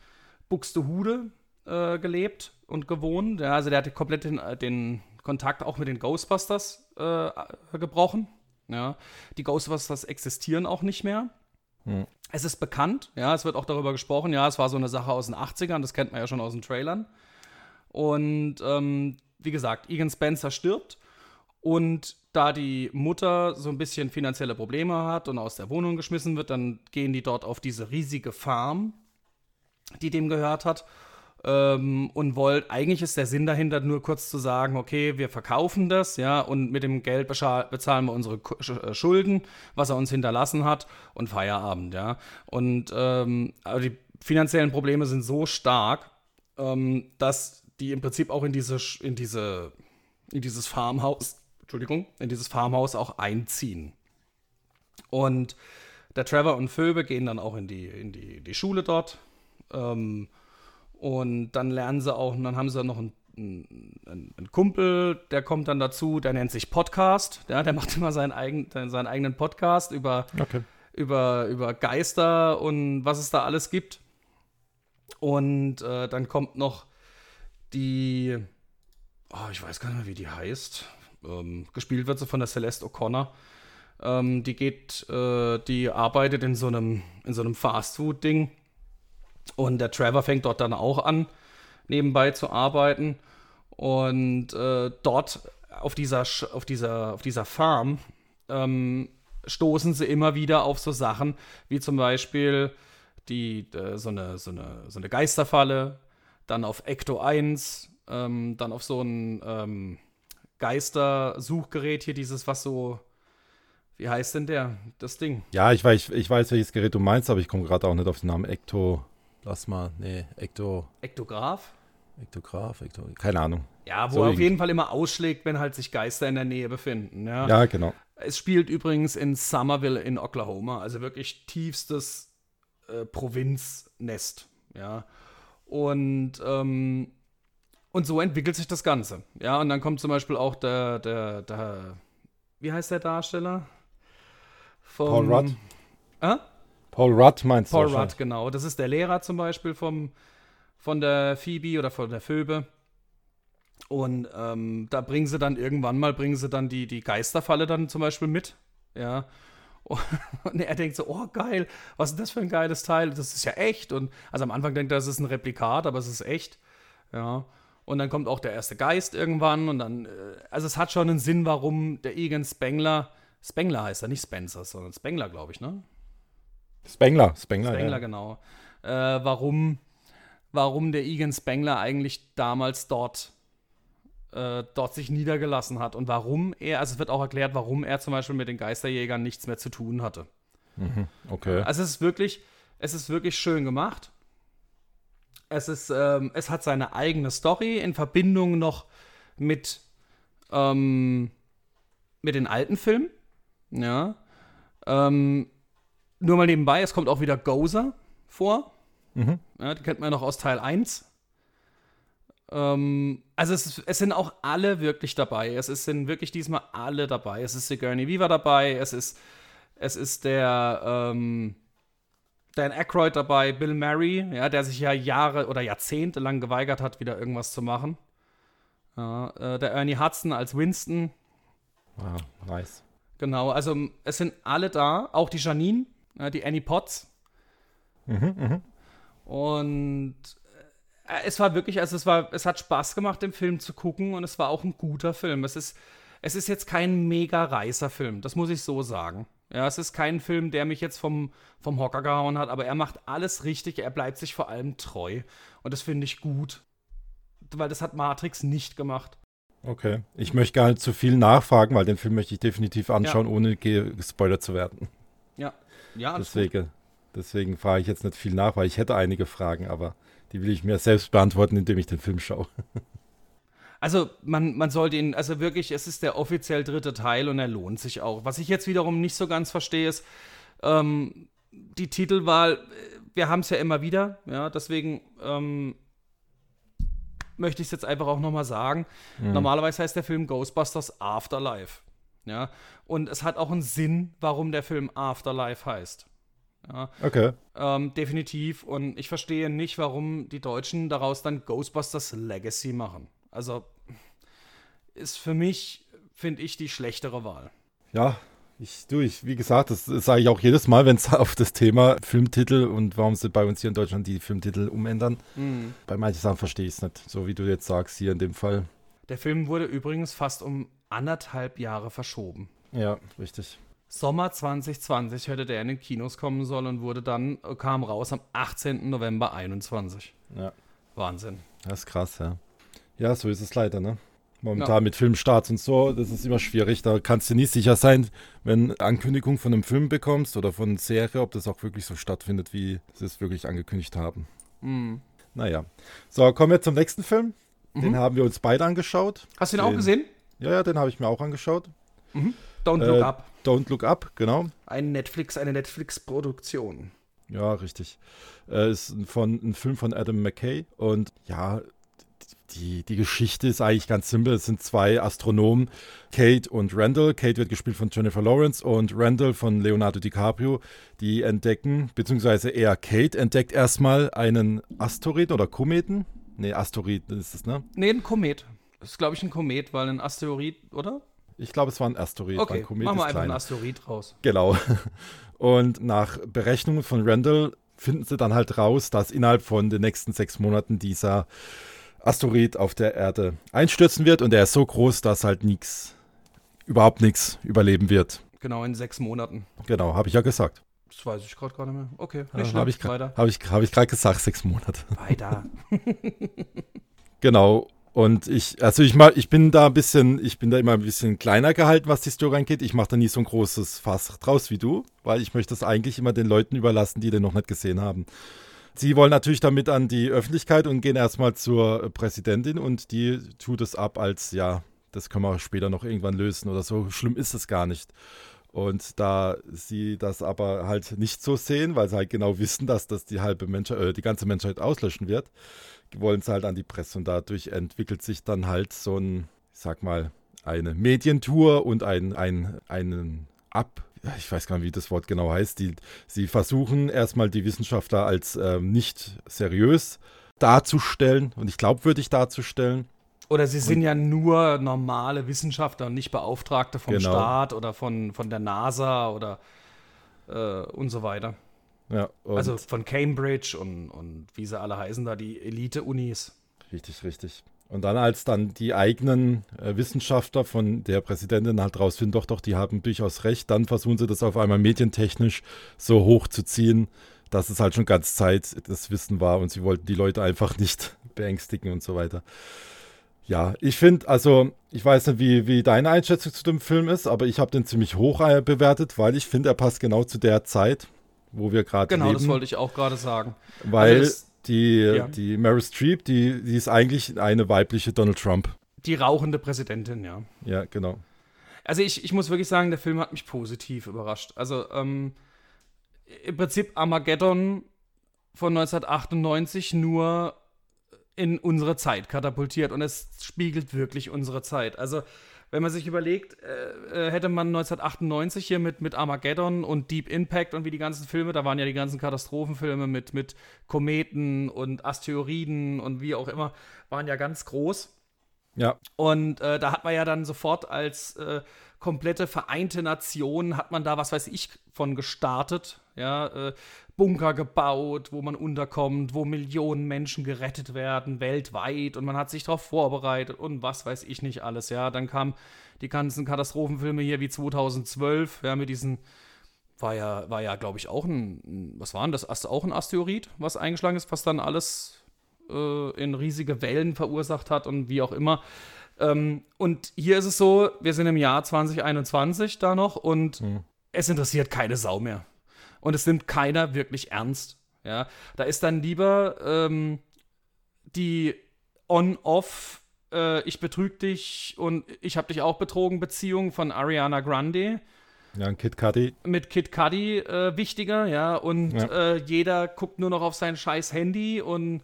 Buxtehude äh, gelebt und gewohnt. Ja, also der hatte komplett den, den Kontakt auch mit den Ghostbusters äh, gebrochen. Ja, die Ghostbusters existieren auch nicht mehr. Es ist bekannt, ja, es wird auch darüber gesprochen, ja, es war so eine Sache aus den 80ern, das kennt man ja schon aus den Trailern. Und ähm, wie gesagt, Egan Spencer stirbt und da die Mutter so ein bisschen finanzielle Probleme hat und aus der Wohnung geschmissen wird, dann gehen die dort auf diese riesige Farm, die dem gehört hat. Ähm, und wollt, eigentlich ist der Sinn dahinter nur kurz zu sagen, okay, wir verkaufen das, ja, und mit dem Geld bezahlen wir unsere äh, Schulden, was er uns hinterlassen hat, und Feierabend, ja. Und ähm, aber die finanziellen Probleme sind so stark, ähm, dass die im Prinzip auch in diese, in diese, in dieses Farmhaus, Entschuldigung, in dieses Farmhaus auch einziehen. Und der Trevor und Phoebe gehen dann auch in die, in die, die Schule dort. Ähm, und dann lernen sie auch, und dann haben sie noch einen, einen, einen Kumpel, der kommt dann dazu, der nennt sich Podcast. Ja, der macht immer seinen, eigen, seinen eigenen Podcast über, Okay. über, über Geister und was es da alles gibt. Und äh, dann kommt noch die, oh, ich weiß gar nicht mehr, wie die heißt. Ähm, gespielt wird sie von der Celeste O'Connor. Ähm, die geht, äh, die arbeitet in so einem, in so einem Fastfood-Ding. Und der Trevor fängt dort dann auch an, nebenbei zu arbeiten. Und äh, dort auf dieser, auf dieser, auf dieser Farm ähm, stoßen sie immer wieder auf so Sachen, wie zum Beispiel die, äh, so, eine, so, eine, so eine Geisterfalle, dann auf Ecto 1, ähm, dann auf so ein ähm, Geistersuchgerät hier, dieses, was so, wie heißt denn der, das Ding? Ja, ich weiß, ich weiß, welches Gerät du meinst, aber ich komme gerade auch nicht auf den Namen. Ecto. Lass mal. Nee, Ecto. Ektograph? Ektograph, Ecto. Keine Ahnung. Ja, wo So er auf jeden Fall immer ausschlägt, wenn halt sich Geister in der Nähe befinden. Ja. Ja, genau. Es spielt übrigens in Somerville in Oklahoma, also wirklich tiefstes äh, Provinznest. Ja. Und, ähm, und so entwickelt sich das Ganze. Ja, und dann kommt zum Beispiel auch der, der, der wie heißt der Darsteller? Vom, Paul Rudd. Äh? Paul Rudd meinst Paul du? Rudd, genau. Das ist der Lehrer zum Beispiel vom, von der Phoebe oder von der Phoebe. Und ähm, da bringen sie dann irgendwann mal, bringen sie dann die, die Geisterfalle dann zum Beispiel mit. Ja. Und er denkt so, oh geil, was ist das für ein geiles Teil? Das ist ja echt. Und also am Anfang denkt er, das ist ein Replikat, aber es ist echt. Ja. Und dann kommt auch der erste Geist irgendwann und dann, äh, also es hat schon einen Sinn, warum der Egan Spengler, Spengler heißt er, nicht Spencer, sondern Spengler, glaube ich, ne? Spengler. Spengler, Spengler, ja. genau. Äh, warum, warum der Egan Spengler eigentlich damals dort, äh, dort sich niedergelassen hat und warum er, also es wird auch erklärt, warum er zum Beispiel mit den Geisterjägern nichts mehr zu tun hatte. Okay. Also es ist wirklich, es ist wirklich schön gemacht. Es ist, ähm, es hat seine eigene Story in Verbindung noch mit, ähm, mit den alten Filmen. Ja. Ähm, nur mal nebenbei, es kommt auch wieder Gozer vor. Ja, die kennt man ja noch aus Teil 1. Ähm, also es, es sind auch alle wirklich dabei. Es sind wirklich diesmal alle dabei. Es ist Sigourney Weaver dabei, es ist, es ist der ähm, Dan Aykroyd dabei, Bill Murray, ja, der sich ja Jahre oder Jahrzehnte lang geweigert hat, wieder irgendwas zu machen. Ja, äh, der Ernie Hudson als Winston, Ah, nice. Genau, also es sind alle da, auch die Janine, die Annie Potts. Und äh, es war wirklich, also es war, es hat Spaß gemacht, den Film zu gucken und es war auch ein guter Film. Es ist, es ist jetzt kein mega reißer Film, das muss ich so sagen. Ja, es ist kein Film, der mich jetzt vom, vom Hocker gehauen hat, aber er macht alles richtig, er bleibt sich vor allem treu. Und das finde ich gut. Weil das hat Matrix nicht gemacht. Okay. Ich möchte gar nicht zu viel nachfragen, weil den Film möchte ich definitiv anschauen, ohne ge gespoilert zu werden. Ja, ja, gut. Deswegen, deswegen frage ich jetzt nicht viel nach, weil ich hätte einige Fragen, aber die will ich mir selbst beantworten, indem ich den Film schaue. Also man, man sollte ihn, also wirklich, es ist der offiziell dritte Teil und er lohnt sich auch. Was ich jetzt wiederum nicht so ganz verstehe, ist ähm, die Titelwahl. Wir haben es ja immer wieder, ja, deswegen ähm, möchte ich es jetzt einfach auch nochmal sagen. Normalerweise heißt der Film Ghostbusters Afterlife. Ja, und es hat auch einen Sinn, warum der Film Afterlife heißt. Ja, Okay. ähm, definitiv. Und ich verstehe nicht, warum die Deutschen daraus dann Ghostbusters Legacy machen. Also ist für mich, finde ich, die schlechtere Wahl. Ja, ich, du, ich, wie gesagt, das, das sage ich auch jedes Mal, wenn es auf das Thema Filmtitel und warum sie bei uns hier in Deutschland die Filmtitel umändern. Bei manchen Sachen verstehe ich es nicht, so wie du jetzt sagst, hier in dem Fall. Der Film wurde übrigens fast um anderthalb Jahre verschoben. Ja, richtig. Sommer 2020 hätte der in den Kinos kommen sollen und wurde dann, äh, kam raus am 18. November 21. Ja, Wahnsinn. das ist krass, ja. Ja, so ist es leider, ne? Momentan mit Filmstarts und so, das ist immer schwierig. Da kannst du nie sicher sein, wenn Ankündigung von einem Film bekommst oder von einer Serie, ob das auch wirklich so stattfindet, wie sie es wirklich angekündigt haben. Mhm. Naja. So, kommen wir zum nächsten Film. Den haben wir uns beide angeschaut. Hast du ihn auch Den- gesehen? Ja, ja, den habe ich mir auch angeschaut. Don't Look Äh, Up. Don't Look Up, genau. Ein Netflix, eine Netflix-Produktion. Ja, richtig. Äh, ist ein, von, ein Film von Adam McKay. Und ja, die, die Geschichte ist eigentlich ganz simpel. Es sind zwei Astronomen, Kate und Randall. Kate wird gespielt von Jennifer Lawrence und Randall von Leonardo DiCaprio. Die entdecken, beziehungsweise eher Kate entdeckt erstmal einen Asteroid oder Kometen. Nee, Asteroid ist es, ne? Nee, ein Komet. Das ist, glaube ich, ein Komet, weil ein Asteroid, oder? Ich glaube, es war ein Asteroid. Okay, ein Komet machen wir einfach einen kleiner. Asteroid raus. Genau. Und nach Berechnungen von Randall finden sie dann halt raus, dass innerhalb von den nächsten sechs Monaten dieser Asteroid auf der Erde einstürzen wird und er ist so groß, dass halt nichts, überhaupt nichts überleben wird. Genau, in sechs Monaten. Genau, habe ich ja gesagt. Das weiß ich gerade gar nicht mehr. Okay, Ja, nicht schlimm. habe ich, hab ich, hab ich gerade gesagt, sechs Monate. Weiter. Genau. Und ich, also ich mal, ich bin da ein bisschen, ich bin da immer ein bisschen kleiner gehalten, was die Story angeht. Ich mache da nie so ein großes Fass draus wie du, weil ich möchte das eigentlich immer den Leuten überlassen, die den noch nicht gesehen haben. Sie wollen natürlich damit an die Öffentlichkeit und gehen erstmal zur Präsidentin und die tut es ab als, ja, das können wir später noch irgendwann lösen oder so. Schlimm ist es gar nicht. Und da sie das aber halt nicht so sehen, weil sie halt genau wissen, dass das die halbe Menschheit, äh, die ganze Menschheit auslöschen wird, wollen sie halt an die Presse und dadurch entwickelt sich dann halt so ein, ich sag mal, eine Medientour und ein, ein, einen Ab, ich weiß gar nicht, wie das Wort genau heißt. Die, sie versuchen erstmal die Wissenschaftler als ähm, nicht seriös darzustellen und nicht glaubwürdig darzustellen. Oder sie sind ja nur normale Wissenschaftler und nicht Beauftragte vom Genau. Staat oder von, von der NASA oder äh, und so weiter. Ja, also von Cambridge und, und wie sie alle heißen da, die Elite-Unis. Richtig, richtig. Und dann, als dann die eigenen äh, Wissenschaftler von der Präsidentin halt rausfinden, doch, doch, die haben durchaus recht, dann versuchen sie das auf einmal medientechnisch so hochzuziehen, dass es halt schon ganz Zeit das Wissen war und sie wollten die Leute einfach nicht beängstigen und so weiter. Ja, ich finde, also, ich weiß nicht, wie, wie deine Einschätzung zu dem Film ist, aber ich habe den ziemlich hoch äh, bewertet, weil ich finde, er passt genau zu der Zeit, wo wir gerade Genau, leben. das wollte ich auch gerade sagen. Weil Also es- die, ja. die Meryl Streep, die, die ist eigentlich eine weibliche Donald Trump. Die rauchende Präsidentin, ja. Ja, genau. Also ich, ich muss wirklich sagen, der Film hat mich positiv überrascht. Also ähm, im Prinzip Armageddon von 1998 nur in unsere Zeit katapultiert und es spiegelt wirklich unsere Zeit. Also wenn man sich überlegt, äh, äh, hätte man 1998 hier mit, mit Armageddon und Deep Impact und wie die ganzen Filme, da waren ja die ganzen Katastrophenfilme mit, mit Kometen und Asteroiden und wie auch immer, waren ja ganz groß. Ja, Und äh, da hat man ja dann sofort als äh, komplette vereinte Nation, hat man da, was weiß ich, von gestartet. Ja, äh, Bunker gebaut, wo man unterkommt, wo Millionen Menschen gerettet werden, weltweit. Und man hat sich darauf vorbereitet und was weiß ich nicht alles. Ja, dann kamen die ganzen Katastrophenfilme hier wie 2012, ja, mit diesen. War ja, war ja, glaube ich, auch ein, was war denn das? Auch ein Asteroid, was eingeschlagen ist, was dann alles äh, in riesige Wellen verursacht hat und wie auch immer. Ähm, und hier ist es so, wir sind im Jahr 2021 da noch und es interessiert keine Sau mehr. und es nimmt keiner wirklich ernst. Ja, da ist dann lieber ähm, die On-Off, äh, ich betrüge dich und ich habe dich auch betrogen Beziehung von Ariana Grande Ja, ein Kid Cudi. mit Kid Cudi äh, wichtiger, ja, und Ja. Äh, jeder guckt nur noch auf sein scheiß Handy und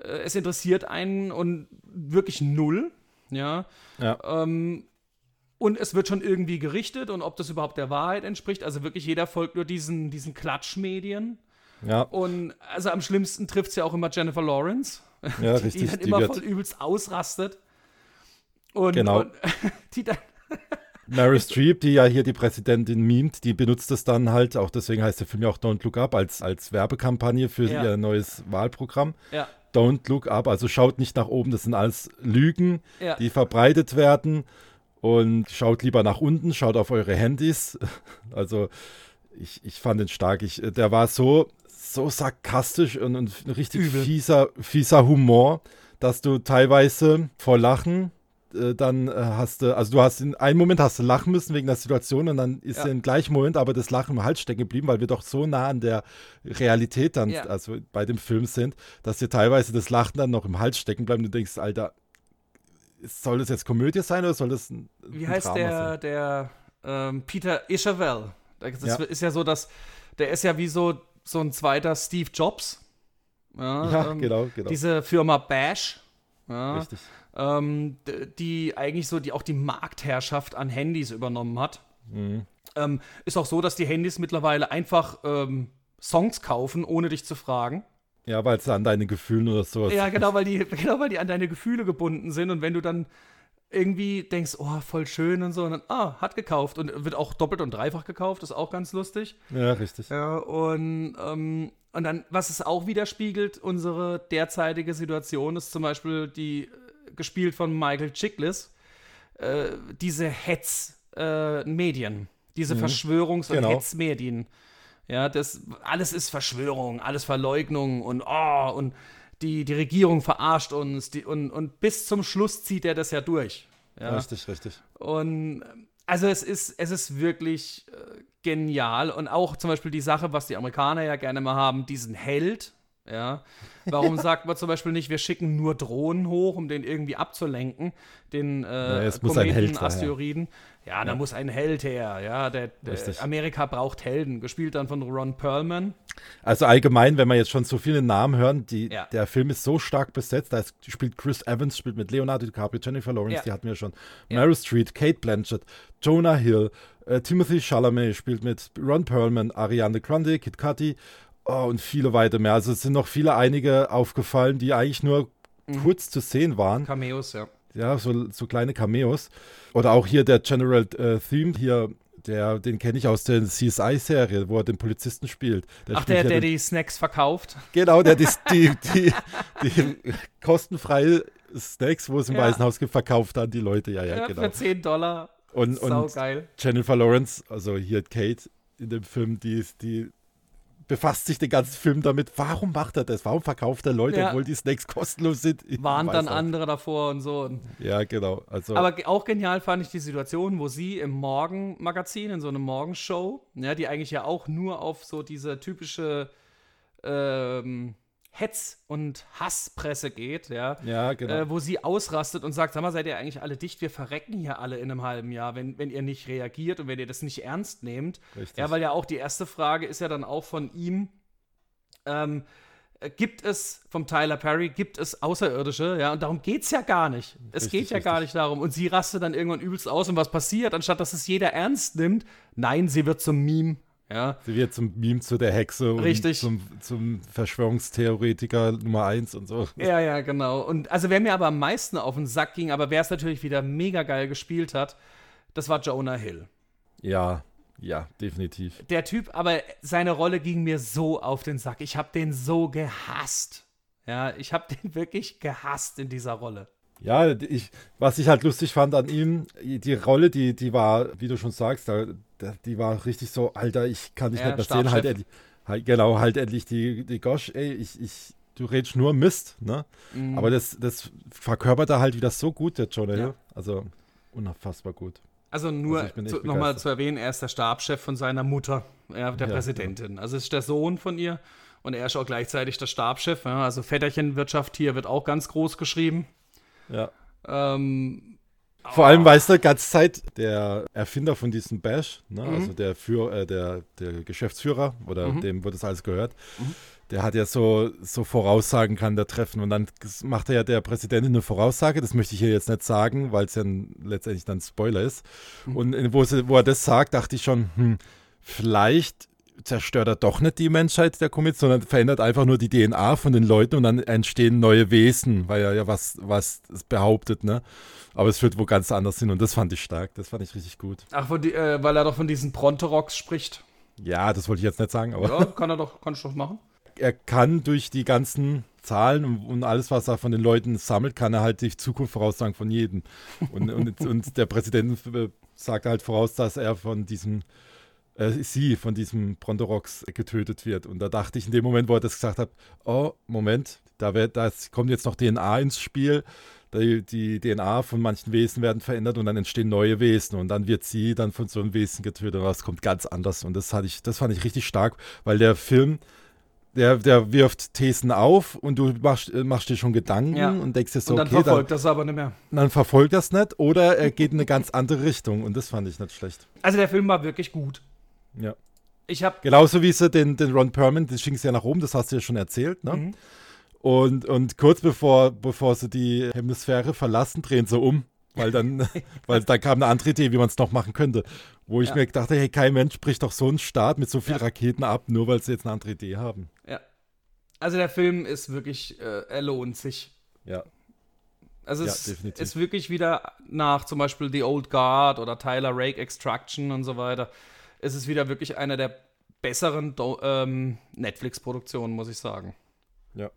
äh, es interessiert einen und wirklich null, ja. Ja. Ähm, und es wird schon irgendwie gerichtet und ob das überhaupt der Wahrheit entspricht. Also wirklich jeder folgt nur diesen, diesen Klatschmedien. Ja, Und also am schlimmsten trifft es ja auch immer Jennifer Lawrence, ja, die richtig. dann Die immer wird, voll übelst ausrastet. Und, Genau. und die dann Mary Streep, die ja hier die Präsidentin mimt, die benutzt es dann halt, auch deswegen heißt der Film ja auch Don't Look Up, als, als Werbekampagne für Ja. ihr neues Wahlprogramm. ja, Don't Look Up, also schaut nicht nach oben, das sind alles Lügen, ja. die verbreitet werden und schaut lieber nach unten, schaut auf eure Handys. Also ich, ich fand den stark. Ich, der war so, so sarkastisch und, und ein richtig Übel. fieser, fieser Humor, dass du teilweise vor Lachen äh, dann äh, hast du, also du hast in einem Moment hast du lachen müssen wegen der Situation und dann ist Ja. im gleichen Moment aber das Lachen im Hals stecken geblieben, weil wir doch so nah an der Realität dann, Ja. also bei dem Film sind, dass dir teilweise das Lachen dann noch im Hals stecken bleibt und du denkst, Alter, soll das jetzt Komödie sein oder soll das ein, Wie ein heißt Drama der, sein? der ähm, Peter Isherwell? Das Ja. ist ja so, dass der ist ja wie so, so ein zweiter Steve Jobs. Ja, Ja, ähm, genau, genau. Diese Firma Bash. Ja, Richtig. ähm, die eigentlich so die auch die Marktherrschaft an Handys übernommen hat. Mhm. Ähm, ist auch so, dass die Handys mittlerweile einfach ähm, Songs kaufen, ohne dich zu fragen. Ja, weil es an deine Gefühlen oder sowas. Ja, genau, weil die, genau, weil die an deine Gefühle gebunden sind und wenn du dann irgendwie denkst, oh, voll schön und so, und dann, ah, hat gekauft und wird auch doppelt und dreifach gekauft, ist auch ganz lustig. Ja, richtig. Ja, und, ähm, und dann, was es auch widerspiegelt, unsere derzeitige Situation ist zum Beispiel die, äh, gespielt von Michael Chiklis, äh, diese Hetz-Medien, diese Verschwörungs- und Genau. Hetzmedien. Ja, das, alles ist Verschwörung, alles Verleugnung und oh, und die, die Regierung verarscht uns die, und, und bis zum Schluss zieht er das ja durch. Ja. Richtig, richtig. Und also es ist, es ist wirklich äh, genial. Und auch zum Beispiel die Sache, was die Amerikaner ja gerne mal haben, diesen Held. Ja. Warum sagt man zum Beispiel nicht, wir schicken nur Drohnen hoch, um den irgendwie abzulenken, den äh, es muss ein Held. Asteroiden? Ja, da muss ein Held her. Ja, der, der. Amerika braucht Helden. Gespielt dann von Ron Perlman. Also allgemein, wenn wir jetzt schon so viele Namen hören, die, Ja. der Film ist so stark besetzt. Da spielt Chris Evans, spielt mit Leonardo DiCaprio, Jennifer Lawrence, Ja. die hatten wir schon. Ja. Meryl Streep, Kate Blanchett, Jonah Hill, äh, Timothy Chalamet spielt mit Ron Perlman, Ariane Grande, Kid Cudi oh, und viele weitere mehr. Also es sind noch viele einige aufgefallen, die eigentlich nur Mhm. kurz zu sehen waren. Cameos, ja. Ja, so, so kleine Cameos. Oder auch hier der General äh, Theme hier, der, den kenne ich aus der CSI-Serie, wo er den Polizisten spielt. Ach, spielt der, ja der den, die Snacks verkauft. Genau, der die, die, die, die kostenfreie Snacks, wo es im Ja. Weißen Haus gibt, verkauft an die Leute. Ja, ja, Ja, genau. Für 10 Dollar. Und, Sau und geil. Jennifer Lawrence, also hier Kate in dem Film, die, ist- die befasst sich den ganzen Film damit, warum macht er das? Warum verkauft er Leute, Ja. obwohl die Snacks kostenlos sind? Waren weiß dann auch. andere davor und so. Und Ja, genau. Also, Aber auch genial fand ich die Situation, wo sie im Morgenmagazin, in so einer Morgenshow, ja, die eigentlich ja auch nur auf so diese typische ähm, Hetz- und Hasspresse geht, ja, ja, genau. äh, wo sie ausrastet und sagt, sag mal, seid ihr eigentlich alle dicht? Wir verrecken hier alle in einem halben Jahr, wenn, wenn ihr nicht reagiert und wenn ihr das nicht ernst nehmt. Richtig. Ja, weil ja auch die erste Frage ist ja dann auch von ihm, ähm, äh, gibt es, vom Tyler Perry, gibt es Außerirdische, ja, und darum geht es ja gar nicht. Es Richtig, geht ja gar richtig. nicht darum. Und sie rastet dann irgendwann übelst aus und was passiert, anstatt dass es jeder ernst nimmt, nein, sie wird zum Meme, ja. Sie wird zum Meme zu der Hexe Richtig. und zum, zum Verschwörungstheoretiker Nummer eins und so. Ja, ja, genau. Und also wer mir aber am meisten auf den Sack ging, aber wer es natürlich wieder mega geil gespielt hat, das war Jonah Hill. Ja, ja, definitiv. Der Typ, aber seine Rolle ging mir so auf den Sack. Ich habe den so gehasst. Ja, ich habe den wirklich gehasst in dieser Rolle. Ja, ich, was ich halt lustig fand an ihm, die Rolle, die, die war, wie du schon sagst, die war richtig so, Alter, ich kann dich Ja, nicht mehr sehen, halt endlich, halt, genau, halt endlich die, die Gosh, ey, ich, ich, du redest nur Mist, ne? Mhm. Aber das, das verkörpert er halt wieder so gut, der Jonah Ja. Also, unfassbar gut. Also nur Also echt zu, nochmal zu erwähnen, er ist der Stabschef von seiner Mutter. ja, der Ja, Präsidentin. Also es ist der Sohn von ihr und er ist auch gleichzeitig der Stabschef. Ja, also Väterchenwirtschaft hier wird auch ganz groß geschrieben. Ja. Ähm, Vor allem, weißt du, ganze Zeit der Erfinder von diesem Bash, ne, Mhm. also der, Für, äh, der, der Geschäftsführer oder Mhm. dem, wo das alles gehört, der hat ja so, so Voraussagen kann der treffen und dann macht er ja der Präsidentin eine Voraussage, das möchte ich hier jetzt nicht sagen, weil es ja letztendlich dann Spoiler ist. Mhm. Und in- wo, sie, wo er das sagt, dachte ich schon, hm, vielleicht zerstört er doch nicht die Menschheit, der Komet, sondern verändert einfach nur die DNA von den Leuten und dann entstehen neue Wesen, weil er ja was, was behauptet, ne? Aber es führt wo ganz anders hin und das fand ich stark, das fand ich richtig gut. ach, die, äh, weil er doch von diesen Bronterocks spricht. Ja, das wollte ich jetzt nicht sagen, aber Ja, kann er doch, kann ich doch machen. er kann durch die ganzen Zahlen und, und alles, was er von den Leuten sammelt, kann er halt die Zukunft voraussagen von jedem. Und, und, und der Präsident äh, sagt halt voraus, dass er von diesem, äh, sie von diesem Brontorox getötet wird. Und da dachte ich in dem Moment, wo er das gesagt hat, oh, Moment, da wird, das kommt jetzt noch DNA ins Spiel. Die, die DNA von manchen Wesen werden verändert und dann entstehen neue Wesen und dann wird sie dann von so einem Wesen getötet und das kommt ganz anders und das hatte ich, das fand ich richtig stark, weil der Film der, der wirft Thesen auf und du machst, äh, machst dir schon Gedanken Ja. und denkst dir so, und dann okay, dann, verfolgt das aber nicht mehr. dann verfolgt das nicht oder er geht in eine ganz andere Richtung und das fand ich nicht schlecht. Also der Film war wirklich gut. Ja. Ich habe Genauso wie sie den, den Ron Perlman, den schicken sie ja nach oben, das hast du ja schon erzählt, ne? Mhm. Und, und kurz bevor, bevor sie die Hemisphäre verlassen, drehen sie um. Weil dann, weil da kam eine andere Idee, wie man es noch machen könnte. Wo ich Ja. mir dachte, hey, kein Mensch bricht doch so einen Start mit so vielen Ja. Raketen ab, nur weil sie jetzt eine andere Idee haben. Ja. Also der Film ist wirklich, äh, er lohnt sich. Ja. Also Ja, es definitiv. ist wirklich wieder nach zum Beispiel The Old Guard oder Tyler Rake Extraction und so weiter. Es ist wieder wirklich einer der besseren ähm, Netflix-Produktionen, muss ich sagen. Ja.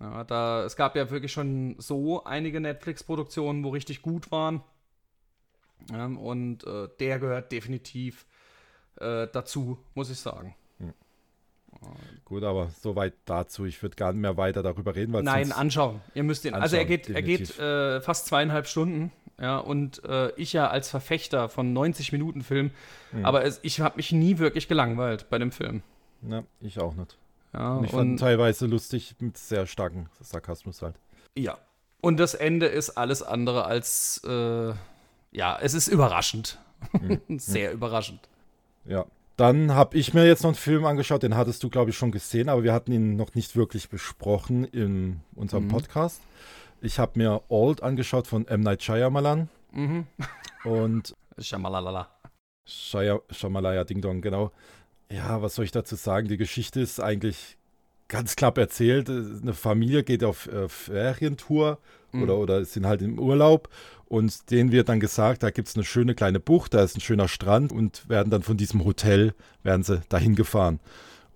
Ja, da, es gab ja wirklich schon so einige Netflix-Produktionen, wo richtig gut waren. Ja, und äh, der gehört definitiv äh, dazu, muss ich sagen. Gut, aber soweit dazu. Ich würde gar nicht mehr weiter darüber reden, weil Nein, anschauen. Ihr müsst ihn. Also er geht, er geht äh, fast zweieinhalb Stunden. Ja, und äh, ich ja als Verfechter von 90 Minuten Film, Mhm. aber es, ich habe mich nie wirklich gelangweilt bei dem Film. Na, ich auch nicht. Ja, Und ich fand und, teilweise lustig mit sehr starken Sarkasmus halt. ja. und das Ende ist alles andere als, äh, ja, es ist überraschend. Mhm. Sehr überraschend. Ja. Dann habe ich mir jetzt noch einen Film angeschaut, den hattest du, glaube ich, schon gesehen, aber wir hatten ihn noch nicht wirklich besprochen in unserem Mhm. Podcast. Ich habe mir Old angeschaut von M. Night Shyamalan Mhm. und Schamalalala. Shia, Shamalaya Ding Dong, genau. Ja, was soll ich dazu sagen? Die Geschichte ist eigentlich ganz knapp erzählt. Eine Familie geht auf äh, Ferientour Mhm. oder, oder sind halt im Urlaub und denen wird dann gesagt, da gibt es eine schöne kleine Bucht, da ist ein schöner Strand und werden dann von diesem Hotel, werden sie dahin gefahren.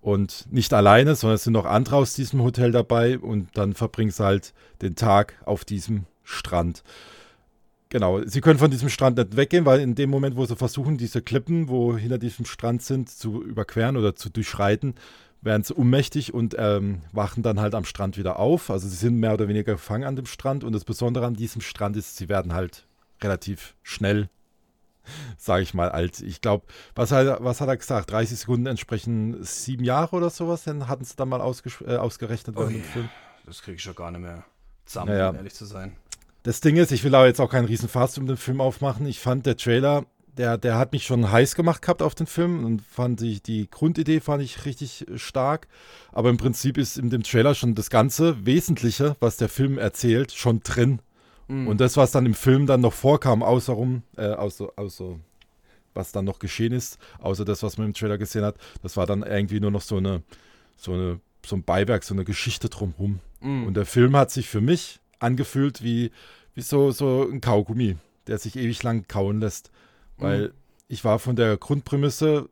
Und nicht alleine, sondern es sind noch andere aus diesem Hotel dabei und dann verbringen sie halt den Tag auf diesem Strand. Genau, sie können von diesem Strand nicht weggehen, weil in dem Moment, wo sie versuchen, diese Klippen, wo hinter diesem Strand sind, zu überqueren oder zu durchschreiten, werden sie ohnmächtig und ähm, wachen dann halt am Strand wieder auf. Also sie sind mehr oder weniger gefangen an dem Strand und das Besondere an diesem Strand ist, sie werden halt relativ schnell, sage ich mal, alt. Ich glaube, was, hat- was hat er gesagt? 30 Sekunden entsprechen sieben Jahre oder sowas, dann hatten sie dann mal äh, ausgerechnet während Ui. dem Film. Das kriege ich schon gar nicht mehr zusammen, Naja. um ehrlich zu sein. Das Ding ist, ich will aber jetzt auch keinen riesen Fass um den Film aufmachen. Ich fand der Trailer, der, der hat mich schon heiß gemacht gehabt auf den Film und fand ich, die Grundidee fand ich richtig stark. Aber im Prinzip ist in dem Trailer schon das ganze Wesentliche, was der Film erzählt, schon drin. Mhm. Und das, was dann im Film dann noch vorkam, außerrum, äh, außer, außer was dann noch geschehen ist, außer das, was man im Trailer gesehen hat, das war dann irgendwie nur noch so eine, so eine, so ein Beiwerk, so eine Geschichte drumherum. Mhm. Und der Film hat sich für mich angefühlt wie, wie so, so ein Kaugummi, der sich ewig lang kauen lässt. Weil Mhm. ich war von der Grundprämisse,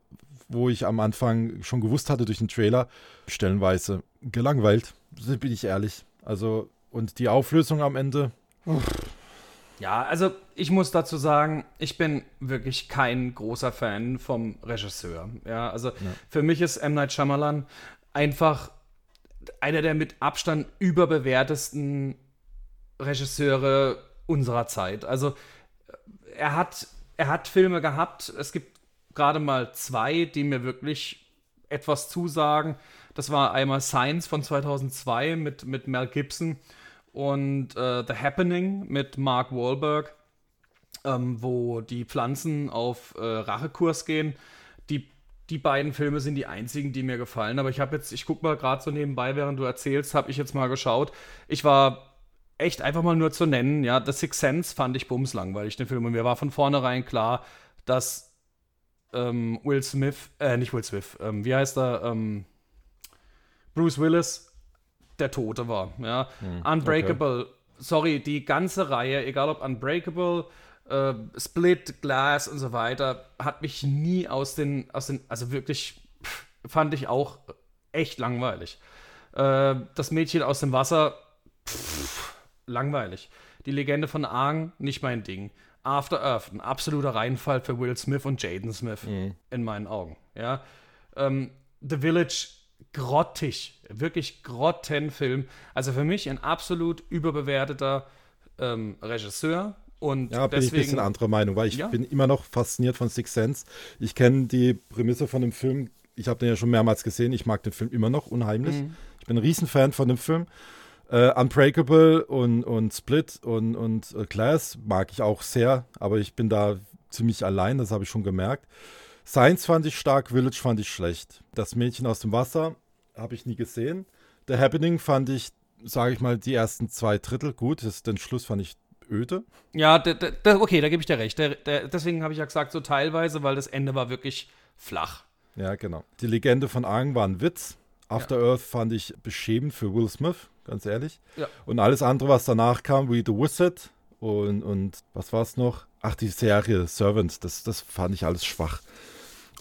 wo ich am Anfang schon gewusst hatte durch den Trailer, stellenweise gelangweilt, bin ich ehrlich. Also, und die Auflösung am Ende, Ja, also ich muss dazu sagen, ich bin wirklich kein großer Fan vom Regisseur. Ja, also für mich ist M. Night Shyamalan einfach einer der mit Abstand überbewertesten Regisseure unserer Zeit. Also er hat, er hat Filme gehabt, es gibt gerade mal zwei, die mir wirklich etwas zusagen. Das war einmal Science von 2002 mit, mit Mel Gibson und äh, The Happening mit Mark Wahlberg, ähm, wo die Pflanzen auf äh, Rachekurs gehen. Die, die beiden Filme sind die einzigen, die mir gefallen. Aber ich habe jetzt, ich gucke mal gerade so nebenbei, während du erzählst, habe ich jetzt mal geschaut. Ich war echt einfach mal nur zu nennen, ja, The Sixth Sense fand ich bumslangweilig, den Film. Und mir war von vornherein klar, dass ähm, Will Smith, äh, nicht Will Smith, ähm, wie heißt er, ähm, Bruce Willis der Tote war, ja. Hm, Unbreakable, okay. sorry, die ganze Reihe, egal ob Unbreakable, äh, Split, Glass und so weiter, hat mich nie aus den, aus den, also wirklich, pff, fand ich auch echt langweilig. Äh, das Mädchen aus dem Wasser, pff, langweilig. Die Legende von Aang, nicht mein Ding. After Earth, ein absoluter Reinfall für Will Smith und Jaden Smith, mhm. in meinen Augen. Ja. Ähm, The Village, grottig, wirklich grottenfilm. Also für mich ein absolut überbewerteter ähm, Regisseur. Und ja, bin deswegen, ich ein bisschen anderer Meinung, weil ich ja. bin immer noch fasziniert von Six Sense. Ich kenne die Prämisse von dem Film, ich habe den ja schon mehrmals gesehen, ich mag den Film immer noch unheimlich. Mhm. Ich bin ein Riesenfan von dem Film. Uh, Unbreakable und, und Split und, und uh, Glass mag ich auch sehr, aber ich bin da ziemlich allein, das habe ich schon gemerkt. Science fand ich stark, Village fand ich schlecht. Das Mädchen aus dem Wasser habe ich nie gesehen. The Happening fand ich, sage ich mal, die ersten zwei Drittel gut. Das, den Schluss fand ich öde. Ja, okay, da gebe ich dir recht. Der, der, deswegen habe ich ja gesagt, so teilweise, weil das Ende war wirklich flach. Ja, genau. Die Legende von Aang war ein Witz. After ja. Earth fand ich beschämend für Will Smith ganz ehrlich. Ja. Und alles andere, was danach kam, wie The Wizard und, und was war es noch? Ach, die Serie Servant, das, das fand ich alles schwach.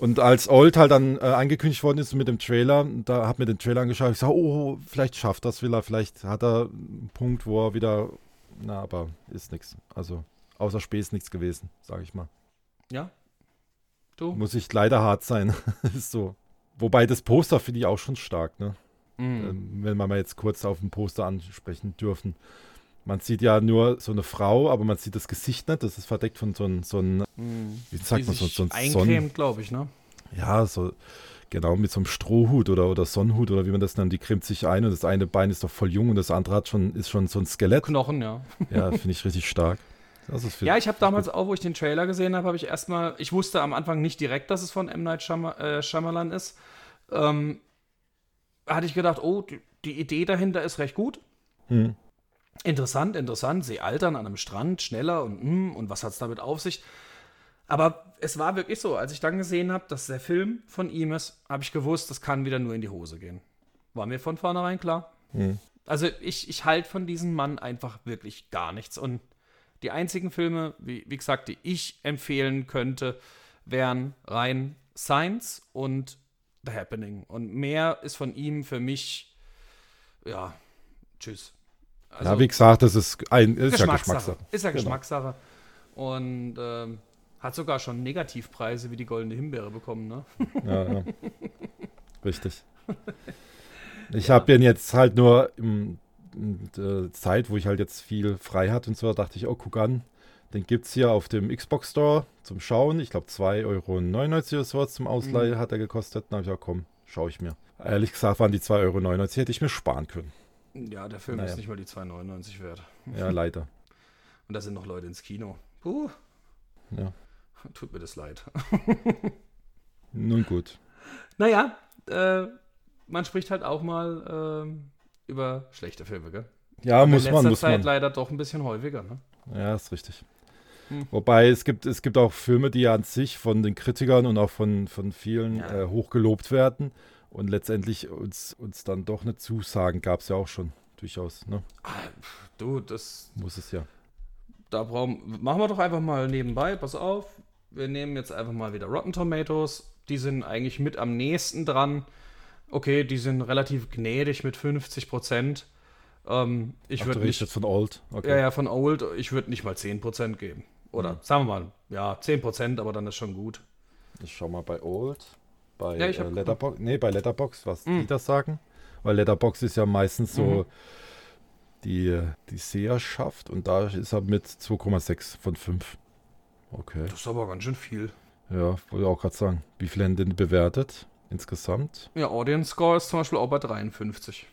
Und als Old halt dann äh, angekündigt worden ist mit dem Trailer, da hat mir den Trailer angeschaut, ich sage, oh, vielleicht schafft das will er, vielleicht hat er einen Punkt, wo er wieder, na, aber ist nichts. Also außer Späß nichts gewesen, sage ich mal. Ja. Du? Muss ich leider hart sein. ist so. Wobei das Poster finde ich auch schon stark, ne? Mhm. wenn wir mal jetzt kurz auf dem Poster ansprechen dürfen. Man sieht ja nur so eine Frau, aber man sieht das Gesicht nicht. Das ist verdeckt von so einem, so ein, mhm. wie sagt man, so, so ein Sonnen... glaube ich, ne? Ja, so, genau, mit so einem Strohhut oder, oder Sonnenhut oder wie man das nennt. Die cremt sich ein und das eine Bein ist doch voll jung und das andere hat schon, ist schon so ein Skelett. Knochen, ja. Ja, finde ich richtig stark. ja, ich habe damals auch, wo ich den Trailer gesehen habe, habe ich erstmal, ich wusste am Anfang nicht direkt, dass es von M. Night äh, Shyamalan ist. Ähm, hatte ich gedacht, oh, die, die Idee dahinter ist recht gut. Hm. Interessant, interessant. Sie altern an einem Strand schneller und, hm, und was hat es damit auf sich? Aber es war wirklich so, als ich dann gesehen habe, dass der Film von ihm ist, habe ich gewusst, das kann wieder nur in die Hose gehen. War mir von vornherein klar. Hm. Also ich, ich halte von diesem Mann einfach wirklich gar nichts. Und die einzigen Filme, wie, wie gesagt, die ich empfehlen könnte, wären rein Science und The Happening. Und mehr ist von ihm für mich, ja, tschüss. Also, ja, wie gesagt, das ist, ein, ist Geschmackssache. ja Geschmackssache. Ist ja genau. Geschmackssache. Und ähm, hat sogar schon Negativpreise wie die Goldene Himbeere bekommen, ne? Ja, ja. Richtig. Ich ja. habe ihn jetzt halt nur in, in der Zeit, wo ich halt jetzt viel frei hatte und so, dachte ich, oh, guck an, den gibt es hier auf dem Xbox Store zum Schauen. Ich glaube 2,99 Euro oder sowas zum Ausleihen mhm. hat er gekostet. Ich gesagt, komm, schaue ich mir. Ehrlich gesagt waren die 2,99 Euro, hätte ich mir sparen können. Ja, der Film naja. ist nicht mal die 2,99 wert. Ja, leider. Und da sind noch Leute ins Kino. Puh. Ja. Tut mir das leid. Nun gut. Naja, äh, man spricht halt auch mal äh, über schlechte Filme, gell? Ja, Aber muss man, man. In letzter Zeit leider doch ein bisschen häufiger, ne? Ja, ist richtig. Hm. Wobei es gibt, es gibt auch Filme, die ja an sich von den Kritikern und auch von, von vielen ja. äh, hochgelobt werden und letztendlich uns, uns dann doch eine Zusagen gab es ja auch schon durchaus. Ne? Ah, du, das muss es ja. Da brauchen, machen wir doch einfach mal nebenbei, pass auf. Wir nehmen jetzt einfach mal wieder Rotten Tomatoes. Die sind eigentlich mit am nächsten dran. Okay, die sind relativ gnädig mit 50 Prozent. Ähm, ich würde nicht jetzt von Old. Okay. Ja, ja, von Old. Ich würde nicht mal 10 Prozent geben. Oder mhm. sagen wir mal, ja, 10%, aber dann ist schon gut. Ich schau mal bei Old. Bei ja, äh, Letterbox. Nee, bei Letterbox, was mhm. die das sagen. Weil Letterbox ist ja meistens so mhm. die, die Seherschaft und da ist er mit 2,6 von 5. Okay. Das ist aber ganz schön viel. Ja, wollte ich auch gerade sagen. Wie viel haben denn bewertet insgesamt? Ja, Audience Score ist zum Beispiel auch bei 53.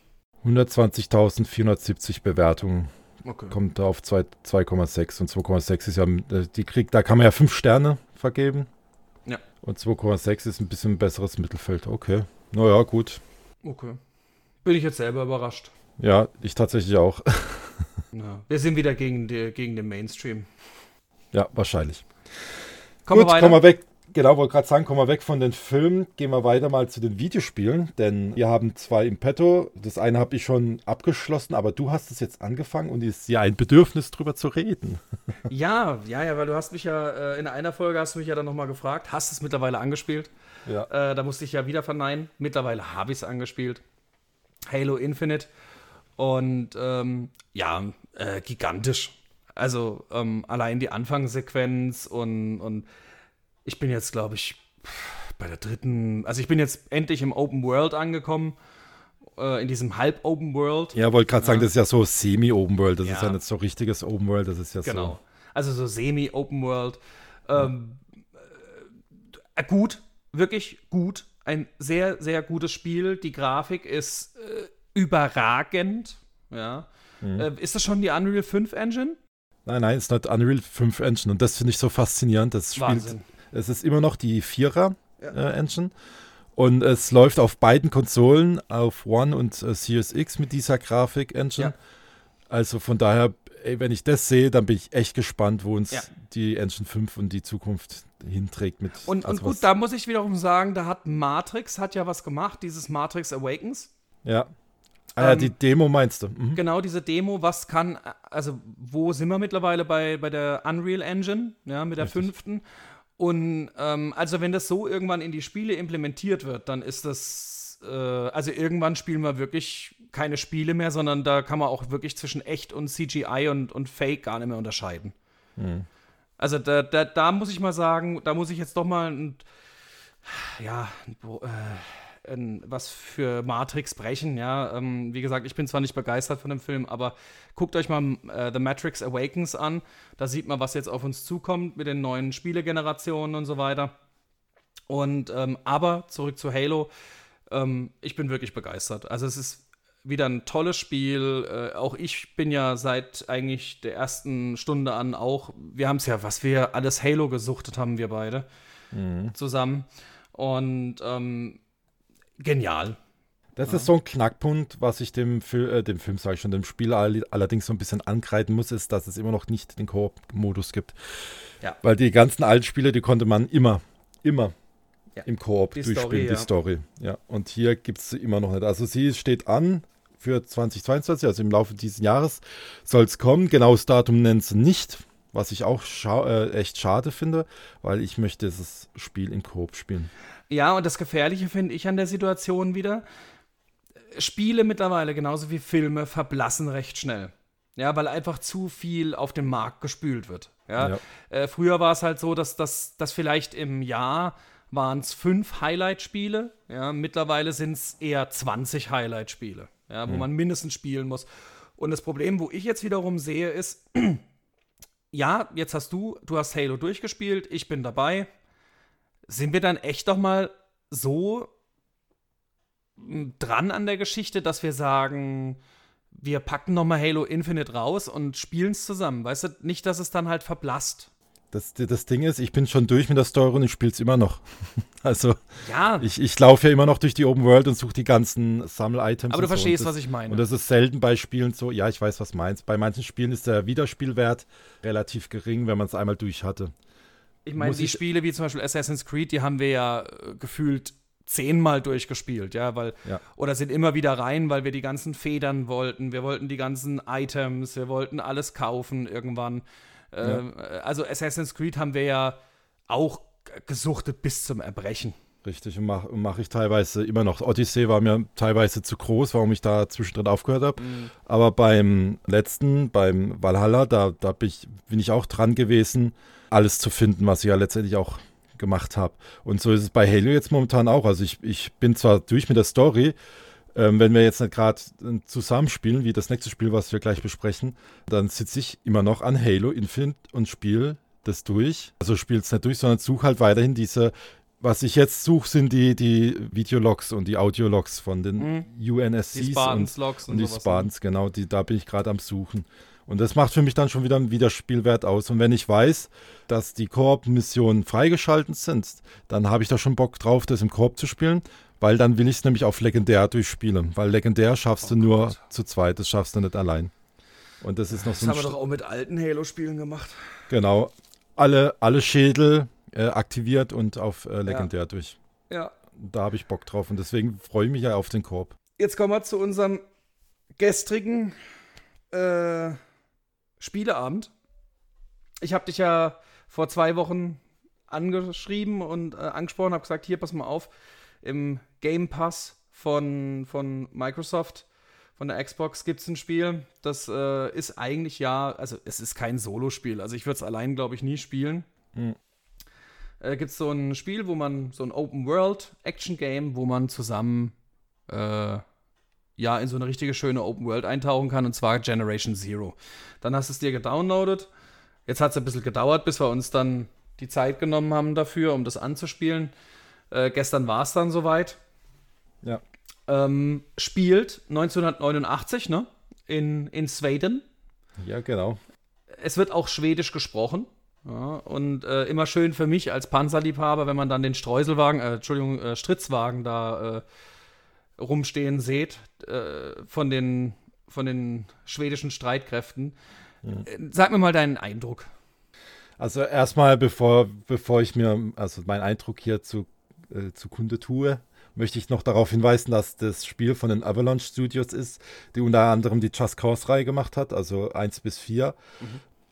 120.470 Bewertungen. Okay. Kommt da auf zwei- 2,6 und 2,6 ist ja, äh, die kriegt, da kann man ja fünf Sterne vergeben. Ja. Und 2,6 ist ein bisschen ein besseres Mittelfeld. Okay. Naja, gut. Okay. Bin ich jetzt selber überrascht. Ja, ich tatsächlich auch. Ja. Wir sind wieder gegen, die, gegen den Mainstream. ja, wahrscheinlich. Kommen Gut, wir weiter. kommen wir weg. Genau, wollte gerade sagen, kommen wir weg von den Filmen, gehen wir weiter mal zu den Videospielen, denn wir haben zwei im Petto. Das eine habe ich schon abgeschlossen, aber du hast es jetzt angefangen und es ist ja ein Bedürfnis, drüber zu reden. Ja, ja, ja, weil du hast mich ja, äh, in einer Folge hast du mich ja dann nochmal gefragt, hast es mittlerweile angespielt? Ja. Äh, da musste ich ja wieder verneinen. Mittlerweile habe ich es angespielt. Halo Infinite. Und ähm, ja, äh, gigantisch. Also ähm, allein die Anfangssequenz und, und ich bin jetzt, glaube ich, bei der dritten, also ich bin jetzt endlich im Open World angekommen, äh, in diesem Halb-Open World. Ja, wollte gerade sagen, das ist ja so Semi-Open World. Das ist Ja. ja nicht so richtiges Open World, das ist ja Genau. Also so semi-Open World. Ähm, äh, gut, wirklich gut. Ein sehr, sehr gutes Spiel. Die Grafik ist äh, überragend. Ja. Äh, ist das schon die Unreal 5 Engine? so. Nein, nein, es ist nicht Unreal 5 Engine und das finde ich so faszinierend. Das spielt, Wahnsinn. Es ist immer noch die 4er äh, Engine und es läuft auf beiden Konsolen, auf One und äh, Series X mit dieser Grafik-Engine. Ja. Also von daher, ey, wenn ich das sehe, dann bin ich echt gespannt, wo uns Ja. die Engine 5 und die Zukunft hinträgt. Mit, Und, also und gut, da muss ich wiederum sagen, da hat Matrix hat ja was gemacht, dieses Matrix Awakens. Ja. Ah, ja, Ähm, die Demo meinst du? Mhm. Genau, diese Demo, was kann, also wo sind wir mittlerweile bei, bei der Unreal Engine, ja, mit der Richtig. fünften. Und ähm, also wenn das so irgendwann in die Spiele implementiert wird, dann ist das, äh, also irgendwann spielen wir wirklich keine Spiele mehr, sondern da kann man auch wirklich zwischen echt und CGI und, und Fake gar nicht mehr unterscheiden. Also da, da, da muss ich mal sagen, da muss ich jetzt doch mal ein, ja, ein, äh, ein, was für Matrix brechen, ja. Ähm, wie gesagt, ich bin zwar nicht begeistert von dem Film, aber guckt euch mal äh, The Matrix Awakens an. Da sieht man, was jetzt auf uns zukommt mit den neuen Spielegenerationen und so weiter. Und ähm, aber zurück zu Halo. Ähm, ich bin wirklich begeistert. Also es ist wieder ein tolles Spiel. Äh, auch ich bin ja seit eigentlich der ersten Stunde an auch. Wir haben es ja, was wir alles Halo gesuchtet haben, wir beide zusammen. Und ähm, genial. Das ist so ein Knackpunkt, was ich dem, Fil äh, dem Film, sage ich schon, dem Spiel all allerdings so ein bisschen ankreiden muss, ist, dass es immer noch nicht den Koop-Modus gibt. Ja. Weil die ganzen alten Spiele, die konnte man immer, immer Ja. im Koop Die durchspielen, Story, die ja. Story. Ja. Und hier gibt es sie immer noch nicht. Also sie steht an für 2022, also im Laufe dieses Jahres soll es kommen. Genaues Datum nennt sie nicht, was ich auch scha äh, echt schade finde, weil ich möchte dieses Spiel im Koop spielen. Ja, und das Gefährliche finde ich an der Situation wieder. Spiele mittlerweile, genauso wie Filme, verblassen recht schnell. Ja, weil einfach zu viel auf den Markt gespült wird. Ja. Ja. Äh, früher war es halt so, dass das dass vielleicht im Jahr waren es fünf Highlight-Spiele. Ja, mittlerweile sind es eher 20 Highlight-Spiele, ja, wo man mindestens spielen muss. Und das Problem, wo ich jetzt wiederum sehe, ist, ja, jetzt hast du, du hast Halo durchgespielt, ich bin dabei. Sind wir dann echt doch mal so m, dran an der Geschichte, dass wir sagen, wir packen noch mal Halo Infinite raus und spielen es zusammen? Weißt du, nicht, dass es dann halt verblasst. Das, das Ding ist, ich bin schon durch mit der Story und ich spiele es immer noch. Also Ja, ich, ich laufe ja immer noch durch die Open World und suche die ganzen Sammel-Items. aber du so. verstehst, das, was ich meine. Und das ist selten bei Spielen so, ja, ich weiß, was meinst. Bei manchen Spielen ist der Wiederspielwert relativ gering, wenn man es einmal durch hatte. Ich meine, die ich- Spiele wie zum Beispiel Assassin's Creed, die haben wir ja äh, gefühlt zehnmal durchgespielt, ja, weil, Ja. oder sind immer wieder rein, weil wir die ganzen Federn wollten, wir wollten die ganzen Items, wir wollten alles kaufen irgendwann. Ähm, Also Assassin's Creed haben wir ja auch gesuchtet bis zum Erbrechen. Richtig, und mache mach ich teilweise immer noch. Odyssey war mir teilweise zu groß, warum ich da zwischendrin aufgehört habe. Aber beim letzten, beim Valhalla, da, da bin, ich, bin ich auch dran gewesen, alles zu finden, was ich ja letztendlich auch gemacht habe. Und so ist es bei Halo jetzt momentan auch. Also ich, ich bin zwar durch mit der Story, ähm, wenn wir jetzt nicht gerade äh, zusammenspielen, wie das nächste Spiel, was wir gleich besprechen, dann sitze ich immer noch an Halo Infinite und spiele das durch. Also spiel's nicht durch, sondern such halt weiterhin diese. Was ich jetzt suche, sind die, die Videologs und die Audiologs von den Mhm. UNSCs Die und, Spartans-Logs und die ne? Spartans, genau, die, da bin ich gerade am Suchen. Und das macht für mich dann schon wieder einen Wiederspielwert aus. Und wenn ich weiß, dass die Koop-Missionen freigeschaltet sind, dann habe ich da schon Bock drauf, das im Koop zu spielen, weil dann will ich es nämlich auf Legendär durchspielen. Weil Legendär schaffst Oh du nur Gott. zu zweit, das schaffst du nicht allein. Und das ist noch Das so ein haben wir St- doch auch mit alten Halo-Spielen gemacht. Genau. Alle, alle Schädel äh, aktiviert und auf äh, Legendär durch. Ja. Da habe ich Bock drauf und deswegen freue ich mich ja auf den Korb. Jetzt kommen wir zu unserem gestrigen äh, Spieleabend. Ich habe dich ja vor zwei Wochen angeschrieben und äh, angesprochen, habe gesagt, hier, pass mal auf, im Game Pass von, von Microsoft, von der Xbox gibt es ein Spiel, das äh, ist eigentlich ja, also es ist kein Solospiel, also ich würde es allein, glaube ich, nie spielen. Mhm. Äh, gibt es so ein Spiel, wo man, so ein Open-World-Action-Game, wo man zusammen äh, ja, in so eine richtige schöne Open World eintauchen kann, und zwar Generation Zero. Dann hast du es dir gedownloadet. Jetzt hat es ein bisschen gedauert, bis wir uns dann die Zeit genommen haben dafür, um das anzuspielen. Äh, gestern war es dann soweit. Ja. Ähm, spielt 1989, ne? In, in Sweden. Ja, genau. Es wird auch Schwedisch gesprochen. Ja, und äh, immer schön für mich als Panzerliebhaber, wenn man dann den Streuselwagen, äh, Entschuldigung, äh, Stritzwagen da äh, rumstehen seht äh, von, den, von den schwedischen Streitkräften. Äh, Sag mir mal deinen Eindruck. Also erstmal, bevor, bevor ich mir also meinen Eindruck hier zu, äh, zukunde tue, möchte ich noch darauf hinweisen, dass das Spiel von den Avalanche Studios ist, die unter anderem die Just Cause-Reihe gemacht hat, also 1 bis 4.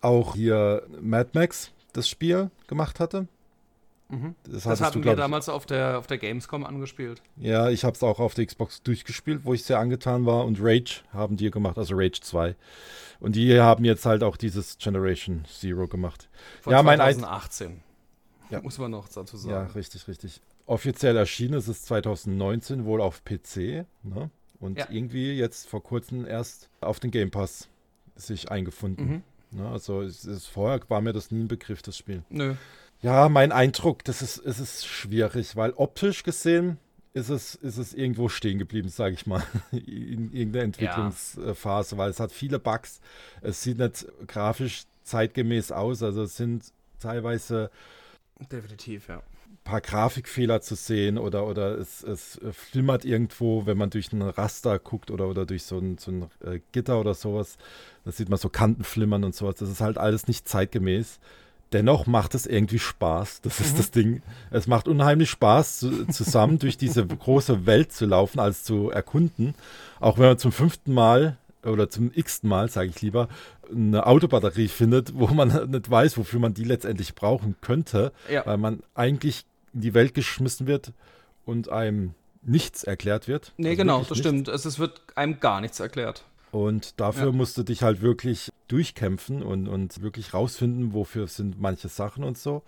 Auch hier Mad Max das Spiel gemacht hatte. Das, Das hattest hatten du, wir damals auf der, auf der Gamescom angespielt. Ja, ich habe es auch auf der Xbox durchgespielt, wo ich sehr angetan war. Und Rage haben die gemacht, also Rage 2. Und die haben jetzt halt auch dieses Generation Zero gemacht. Von Ja, mein Eid- 2018. Ja. Muss man noch dazu Ja, sagen. richtig, richtig. Offiziell erschienen ist es 2019 wohl auf PC. Ne? Und Ja. irgendwie jetzt vor kurzem erst auf den Game Pass sich eingefunden. Mhm. Ne? Also es ist, vorher war mir das nie ein Begriff, das Spiel. Nö. Ja, mein Eindruck, das ist, es ist schwierig, weil optisch gesehen ist es, ist es irgendwo stehen geblieben, sage ich mal, in irgendeiner Entwicklungsphase, weil es hat viele Bugs. Es sieht nicht grafisch zeitgemäß aus, also es sind teilweise Definitiv, ja. ein paar Grafikfehler zu sehen oder, oder es, es flimmert irgendwo, wenn man durch ein Raster guckt oder, oder durch so ein, so ein äh, Gitter oder sowas. Da sieht man so Kanten flimmern und sowas. Das ist halt alles nicht zeitgemäß. Dennoch macht es irgendwie Spaß. Das ist das Ding. Es macht unheimlich Spaß, zu, zusammen durch diese große Welt zu laufen, als zu erkunden. Auch wenn man zum fünften Mal oder zum x-ten Mal, sage ich lieber, eine Autobatterie findet, wo man nicht weiß, wofür man die letztendlich brauchen könnte, Ja. weil man eigentlich in die Welt geschmissen wird und einem nichts erklärt wird. Nee, Also genau, das nichts. stimmt. Es, es wird einem gar nichts erklärt. Und dafür Ja. musst du dich halt wirklich durchkämpfen und, und wirklich rausfinden, wofür sind manche Sachen und so.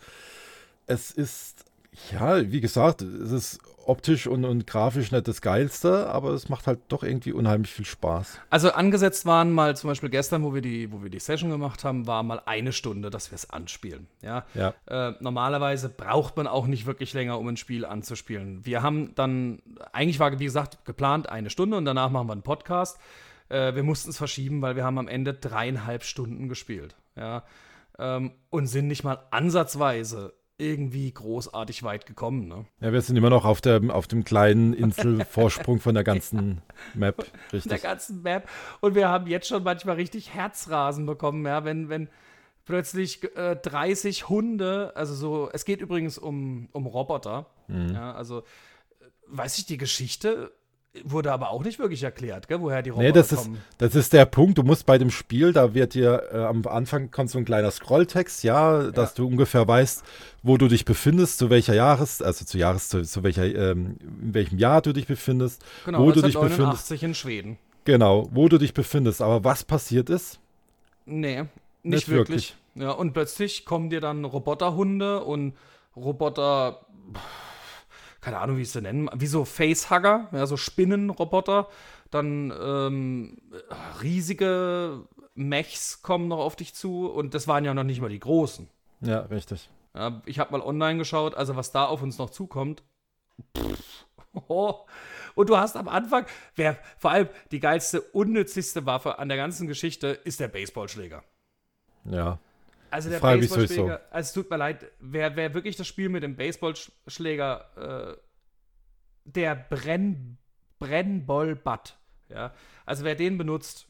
Es ist, ja, wie gesagt, es ist optisch und, und grafisch nicht das Geilste, aber es macht halt doch irgendwie unheimlich viel Spaß. Also angesetzt waren mal zum Beispiel gestern, wo wir die, wo wir die Session gemacht haben, war mal eine Stunde, dass wir es anspielen. Ja. Ja. Äh, normalerweise braucht man auch nicht wirklich länger, um ein Spiel anzuspielen. Wir haben dann, eigentlich war, wie gesagt, geplant eine Stunde und danach machen wir einen Podcast. Äh, wir mussten es verschieben, weil wir haben am Ende dreieinhalb Stunden gespielt. Ja. Ähm, und sind nicht mal ansatzweise irgendwie großartig weit gekommen. Ne? Ja, wir sind immer noch auf, der, auf dem kleinen Inselvorsprung von der ganzen Map. der Richtig. ganzen Map. Und wir haben jetzt schon manchmal richtig Herzrasen bekommen, ja, wenn, wenn plötzlich äh, 30 Hunde, also so, es geht übrigens um, um Roboter. Mhm. Ja, also, äh, weiß ich, die Geschichte wurde aber auch nicht wirklich erklärt, gell, woher die Roboter Nee, das ist, kommen. das ist der Punkt. Du musst bei dem Spiel, da wird dir äh, am Anfang kommt so ein kleiner Scrolltext, ja, dass du ungefähr weißt, wo du dich befindest, zu welcher Jahres, also zu Jahres, zu, zu welcher, ähm, in welchem Jahr du dich befindest, Genau, wo du dich befindest. 1989 in Schweden. Genau, wo du dich befindest. Aber was passiert ist? Nee, nicht, Nicht wirklich. Ja, und plötzlich kommen dir dann Roboterhunde und Roboter, keine Ahnung, wie ich sie nennen, wie so Facehugger, ja, so Spinnenroboter. Dann ähm, riesige Mechs kommen noch auf dich zu und das waren ja noch nicht mal die großen. Ja, richtig. Ja, ich habe mal online geschaut, also was da auf uns noch zukommt. Pff, oh. Und du hast am Anfang, wer, vor allem die geilste, unnützlichste Waffe an der ganzen Geschichte ist der Baseballschläger. Ja. Also der Frage, Baseballschläger, also es tut mir leid, wer, wer wirklich das Spiel mit dem Baseballschläger, äh, der Brenn, Brennbollbutt, ja, also wer den benutzt,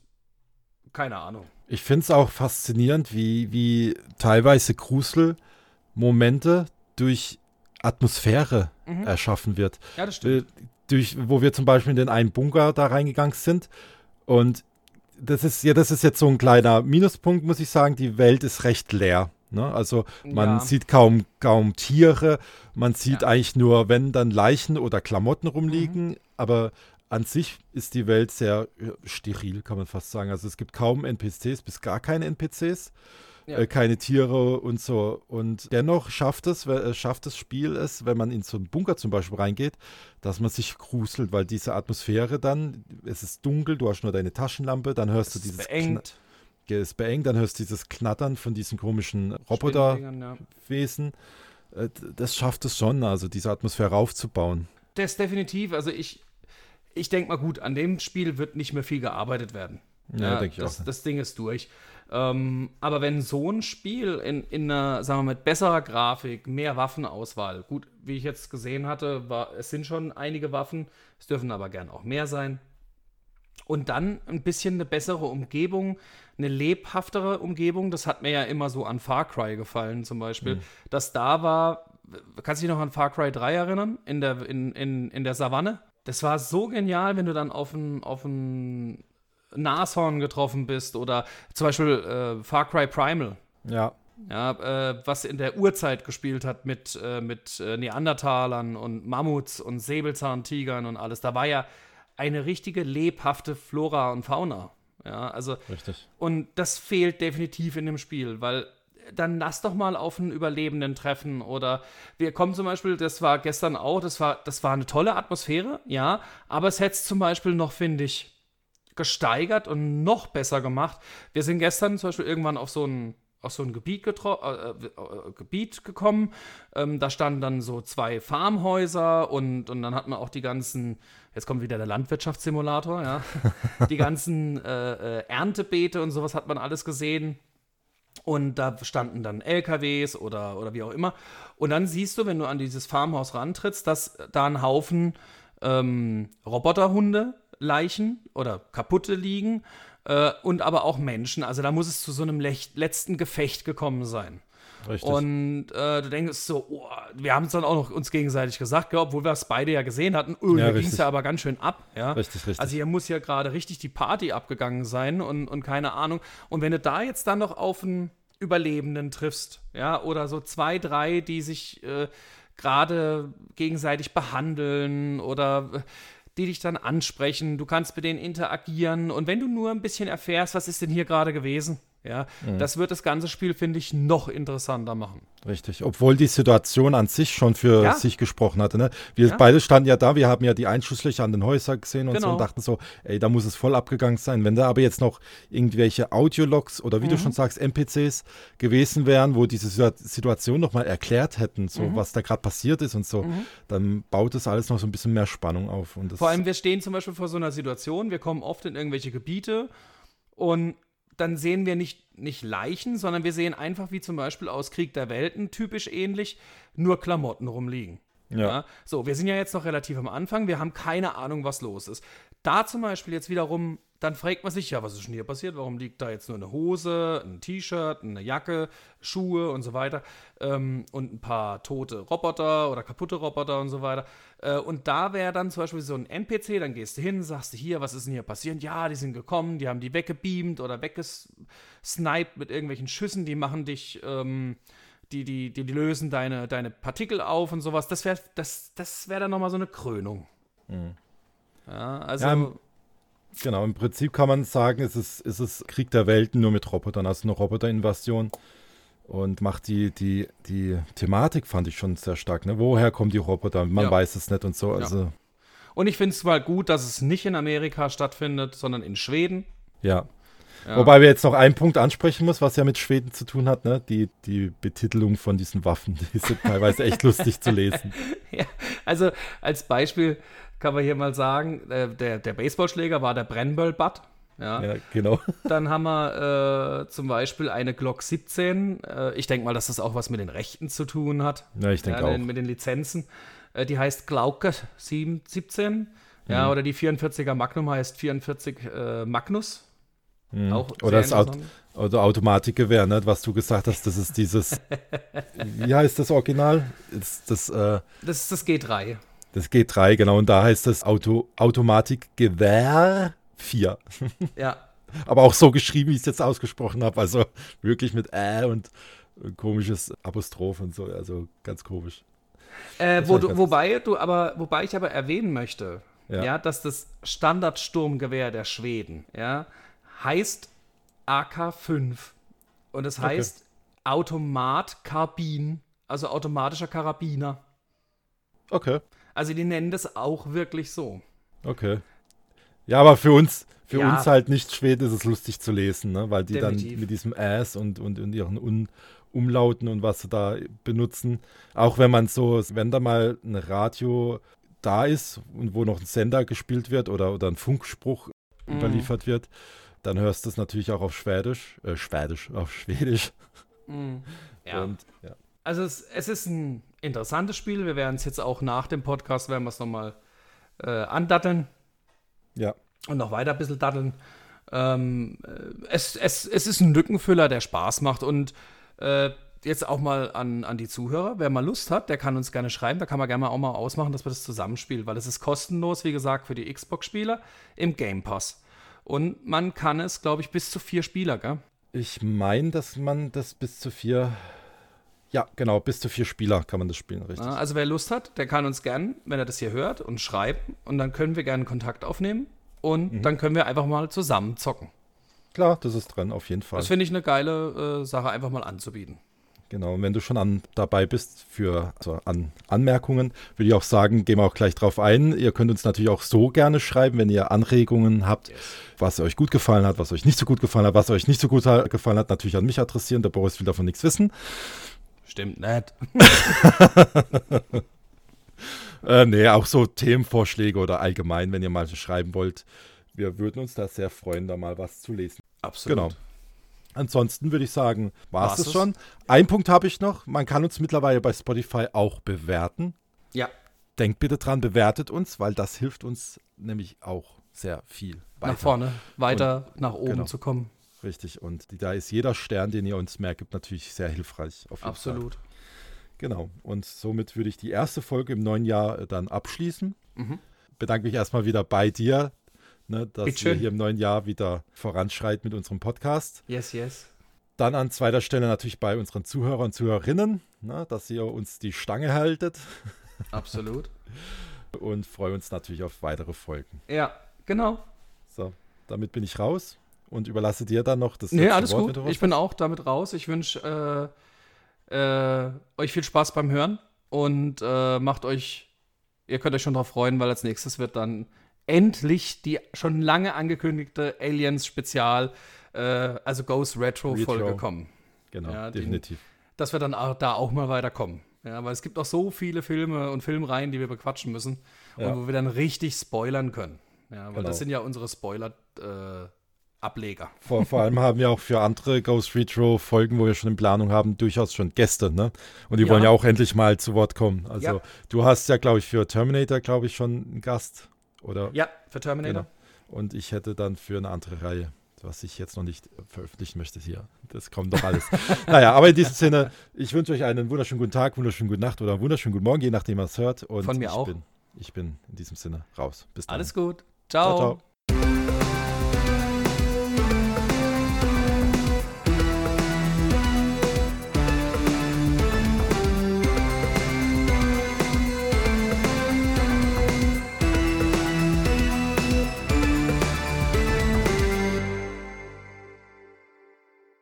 keine Ahnung. Ich finde es auch faszinierend, wie, wie teilweise Gruselmomente durch Atmosphäre Mhm. erschaffen wird. Ja, das stimmt. Äh, durch, wo wir zum Beispiel in den einen Bunker da reingegangen sind. Und das ist, ja, das ist jetzt so ein kleiner Minuspunkt, muss ich sagen. Die Welt ist recht leer. Ne? Also man Ja. sieht kaum, kaum Tiere, man sieht Ja. eigentlich nur, wenn dann Leichen oder Klamotten rumliegen, Mhm. aber an sich ist die Welt sehr äh, steril, kann man fast sagen. Also es gibt kaum NPCs, bis gar keine NPCs, Ja. äh, keine Tiere und so. Und dennoch schafft es, äh, schafft das Spiel es, wenn man in so einen Bunker zum Beispiel reingeht, dass man sich gruselt, weil diese Atmosphäre dann, es ist dunkel, du hast nur deine Taschenlampe, dann hörst du Es ist dieses beengt. Ist beengt, dann hörst du dieses Knattern von diesen komischen Spinndingern, ja. Roboterwesen. Äh, Das schafft es schon, also diese Atmosphäre aufzubauen. Das definitiv. Also ich, ich denke mal gut, an dem Spiel wird nicht mehr viel gearbeitet werden. Ja, ich das, auch. Das Ding ist durch. Ähm, aber wenn so ein Spiel in, in einer, sagen wir mal, mit besserer Grafik, mehr Waffenauswahl, gut, wie ich jetzt gesehen hatte, war, es sind schon einige Waffen, es dürfen aber gern auch mehr sein. Und dann ein bisschen eine bessere Umgebung, eine lebhaftere Umgebung. Das hat mir ja immer so an Far Cry gefallen, zum Beispiel. Mhm. Dass da war, kannst du dich noch an Far Cry 3 erinnern? In der, in, in, in der Savanne? Das war so genial, wenn du dann auf ein, auf ein Nashorn getroffen bist oder zum Beispiel äh, Far Cry Primal. Ja, Ja, äh, was in der Urzeit gespielt hat mit, äh, mit äh, Neandertalern und Mammuts und Säbelzahntigern und alles. Da war ja eine richtige lebhafte Flora und Fauna. Ja, also richtig. und das fehlt definitiv in dem Spiel, weil dann lass doch mal auf einen Überlebenden treffen oder wir kommen zum Beispiel, das war gestern auch, das war, das war eine tolle Atmosphäre, ja, aber es hätte zum Beispiel noch, finde ich, gesteigert und noch besser gemacht. Wir sind gestern zum Beispiel irgendwann auf so ein auf so ein Gebiet, getro äh, äh, Gebiet gekommen. Ähm, da standen dann so zwei Farmhäuser und, und dann hat man auch die ganzen, jetzt kommt wieder der Landwirtschaftssimulator, ja, die ganzen äh, äh, Erntebeete und sowas hat man alles gesehen. Und da standen dann LKWs oder, oder wie auch immer. Und dann siehst du, wenn du an dieses Farmhaus rantrittst, dass da ein Haufen ähm, Roboterhunde, Leichen oder kaputte liegen äh, und aber auch Menschen. Also da muss es zu so einem letzten Gefecht gekommen sein. Richtig. Und äh, du denkst so, oh, wir haben es dann auch noch uns gegenseitig gesagt, gell, obwohl wir es beide ja gesehen hatten, oh, Ja, hier ging es ja aber ganz schön ab. Ja? Richtig, richtig. Also hier muss ja gerade richtig die Party abgegangen sein und, und keine Ahnung. Und wenn du da jetzt dann noch auf einen Überlebenden triffst, ja, oder so zwei, drei, die sich äh, gerade gegenseitig behandeln oder äh, die dich dann ansprechen, du kannst mit denen interagieren. Und wenn du nur ein bisschen erfährst, was ist denn hier gerade gewesen, ja, Mhm. das wird das ganze Spiel, finde ich, noch interessanter machen. Richtig, obwohl die Situation an sich schon für Ja. sich gesprochen hatte. Ne? Wir Ja. beide standen ja da, wir haben ja die Einschusslöcher an den Häusern gesehen und so Genau. und dachten so, ey, da muss es voll abgegangen sein. Wenn da aber jetzt noch irgendwelche Audiologs oder wie du Mhm. schon sagst, NPCs gewesen wären, wo diese Situa- Situation nochmal erklärt hätten, so Mhm. was da gerade passiert ist und so, dann baut es alles noch so ein bisschen mehr Spannung auf. Und das, Vor allem, wir stehen zum Beispiel vor so einer Situation, wir kommen oft in irgendwelche Gebiete und dann sehen wir nicht, nicht Leichen, sondern wir sehen einfach, wie zum Beispiel aus Krieg der Welten, typisch ähnlich, nur Klamotten rumliegen. Ja. So, wir sind ja jetzt noch relativ am Anfang, wir haben keine Ahnung, was los ist. Da zum Beispiel jetzt wiederum, dann fragt man sich, ja, was ist denn hier passiert? Warum liegt da jetzt nur eine Hose, ein T-Shirt, eine Jacke, Schuhe und so weiter ähm, und ein paar tote Roboter oder kaputte Roboter und so weiter. Äh, und da wäre dann zum Beispiel so ein NPC, dann gehst du hin, sagst du hier, was ist denn hier passiert? Ja, die sind gekommen, die haben die weggebeamt oder weggesniped mit irgendwelchen Schüssen, die machen dich, ähm, die, die, die, lösen deine, deine Partikel auf und sowas. Das wäre das, das wär dann nochmal so eine Krönung. Ja, also. Ja, Genau, im Prinzip kann man sagen, es ist, es ist Krieg der Welten nur mit Robotern, also eine Roboterinvasion. Und macht die, die, die Thematik, fand ich schon sehr stark. Ne? Woher kommen die Roboter? Man Ja. weiß es nicht und so. Also, und ich finde es mal gut, dass es nicht in Amerika stattfindet, sondern in Schweden. ja. Ja. Wobei wir jetzt noch einen Punkt ansprechen muss, was ja mit Schweden zu tun hat, ne? Die, die Betitelung von diesen Waffen, die sind teilweise echt lustig zu lesen. Ja, also als Beispiel kann man hier mal sagen, äh, der, der Baseballschläger war der Brennböll-Butt. Ja. Ja, genau. Dann haben wir äh, zum Beispiel eine Glock 17. Äh, ich denke mal, dass das auch was mit den Rechten zu tun hat. Ja, ich denke ja, auch. Mit den Lizenzen. Äh, die heißt Glauke 7, 17. Ja, Mhm. oder die 44er Magnum heißt 44 äh, Magnus. Mhm. Auch Oder das Aut also Automatikgewehr, ne? was du gesagt hast, das ist dieses, wie heißt das Original? Das, das, äh, Das ist das G3. das G3, genau, und da heißt das Auto, Automatikgewehr 4. Ja, Aber auch so geschrieben, wie ich es jetzt ausgesprochen habe, also wirklich mit Ä und komisches Apostroph und so, also ganz komisch. Äh, wo du, ganz- wobei du aber, wobei ich aber erwähnen möchte, Ja. ja. dass das Standardsturmgewehr der Schweden, ja, heißt AK5 und es heißt Automat Karbin, also automatischer Karabiner. Okay, Also die nennen das auch wirklich so. okay. Ja, aber für uns, für Ja. uns halt nicht Schweden ist es lustig zu lesen, ne? weil die Definitiv. dann mit diesem Äs und, und, und ihren Un Umlauten und was sie da benutzen, auch wenn man so, wenn da mal ein Radio da ist und wo noch ein Sender gespielt wird oder, oder ein Funkspruch Mhm. überliefert wird, dann hörst du es natürlich auch auf Schwedisch, äh, Schwedisch, auf Schwedisch. Mhm. Ja. Und, ja. Also es, es ist ein interessantes Spiel. Wir werden es jetzt auch nach dem Podcast, werden wir es nochmal äh, andatteln ja, und noch weiter ein bisschen datteln. Ähm, äh, es, es, es ist ein Lückenfüller, der Spaß macht und äh, jetzt auch mal an, an die Zuhörer, wer mal Lust hat, der kann uns gerne schreiben, da kann man gerne mal auch mal ausmachen, dass wir das zusammenspielen, weil es ist kostenlos, wie gesagt, für die Xbox-Spieler im Game Pass. Und man kann es, glaube ich, bis zu vier Spieler, gell? Ich meine, dass man das bis zu vier, ja, genau, bis zu vier Spieler kann man das spielen, richtig. Also wer Lust hat, der kann uns gern, wenn er das hier hört und schreibt, und dann können wir gerne Kontakt aufnehmen und dann können wir einfach mal zusammen zocken. Klar, das ist dran, auf jeden Fall. Das finde ich eine geile äh, Sache, einfach mal anzubieten. Genau, und wenn du schon an, dabei bist für also an Anmerkungen, würde ich auch sagen, gehen wir auch gleich drauf ein. Ihr könnt uns natürlich auch so gerne schreiben, wenn ihr Anregungen habt, was euch gut gefallen hat, was euch nicht so gut gefallen hat, was euch nicht so gut gefallen hat, natürlich an mich adressieren. Der Boris will davon nichts wissen. Stimmt nicht. Äh, nee, auch so Themenvorschläge oder allgemein, wenn ihr mal schreiben wollt. Wir würden uns da sehr freuen, da mal was zu lesen. Absolut. Genau. Ansonsten würde ich sagen, war es es? schon. Ein Punkt habe ich noch. Man kann uns mittlerweile bei Spotify auch bewerten. Ja, Denkt bitte dran, bewertet uns, weil das hilft uns nämlich auch sehr viel nach vorne, weiter nach oben genau. zu kommen. Richtig. Und die, da ist jeder Stern, den ihr uns mehr gibt, natürlich sehr hilfreich. Absolut. Fall. Genau. Und somit würde ich die erste Folge im neuen Jahr äh, dann abschließen. Mhm. Bedanke mich erstmal wieder bei dir, ne, dass Bitteschön. wir hier im neuen Jahr wieder voranschreiten mit unserem Podcast. Yes, yes. Dann an zweiter Stelle natürlich bei unseren Zuhörern und Zuhörerinnen, ne, dass ihr uns die Stange haltet Absolut. und freue uns natürlich auf weitere Folgen. ja, genau. So, damit bin ich raus und überlasse dir dann noch das Nee, alles Wort, gut. Ich bin auch damit raus. Ich wünsche äh, äh, euch viel Spaß beim Hören und äh, macht euch, ihr könnt euch schon darauf freuen, weil als nächstes wird dann endlich die schon lange angekündigte Aliens Spezial, äh, also Ghost Retro Folge Retro. kommen. Genau, Ja, definitiv. Dass wir dann auch, da auch mal weiterkommen. Ja, weil es gibt auch so viele Filme und Filmreihen, die wir bequatschen müssen Ja. und wo wir dann richtig spoilern können. Ja, weil Genau. das sind ja unsere Spoiler-Ableger. Vor, vor allem haben wir auch für andere Ghost Retro Folgen, wo wir schon in Planung haben, durchaus schon Gäste, ne? Und die Ja. wollen ja auch endlich mal zu Wort kommen. Also Ja. du hast ja, glaube ich, für Terminator, glaube ich, schon einen Gast. Oder ja, für Terminator. Genau. und ich hätte dann für eine andere Reihe, was ich jetzt noch nicht veröffentlichen möchte hier. Das kommt doch alles. naja, aber in diesem Sinne, ich wünsche euch einen wunderschönen guten Tag, wunderschönen guten Nacht oder wunderschönen guten Morgen, je nachdem, was hört. Und Von mir ich auch. Bin, ich bin in diesem Sinne raus. Bis dann. Alles gut. ciao. ciao.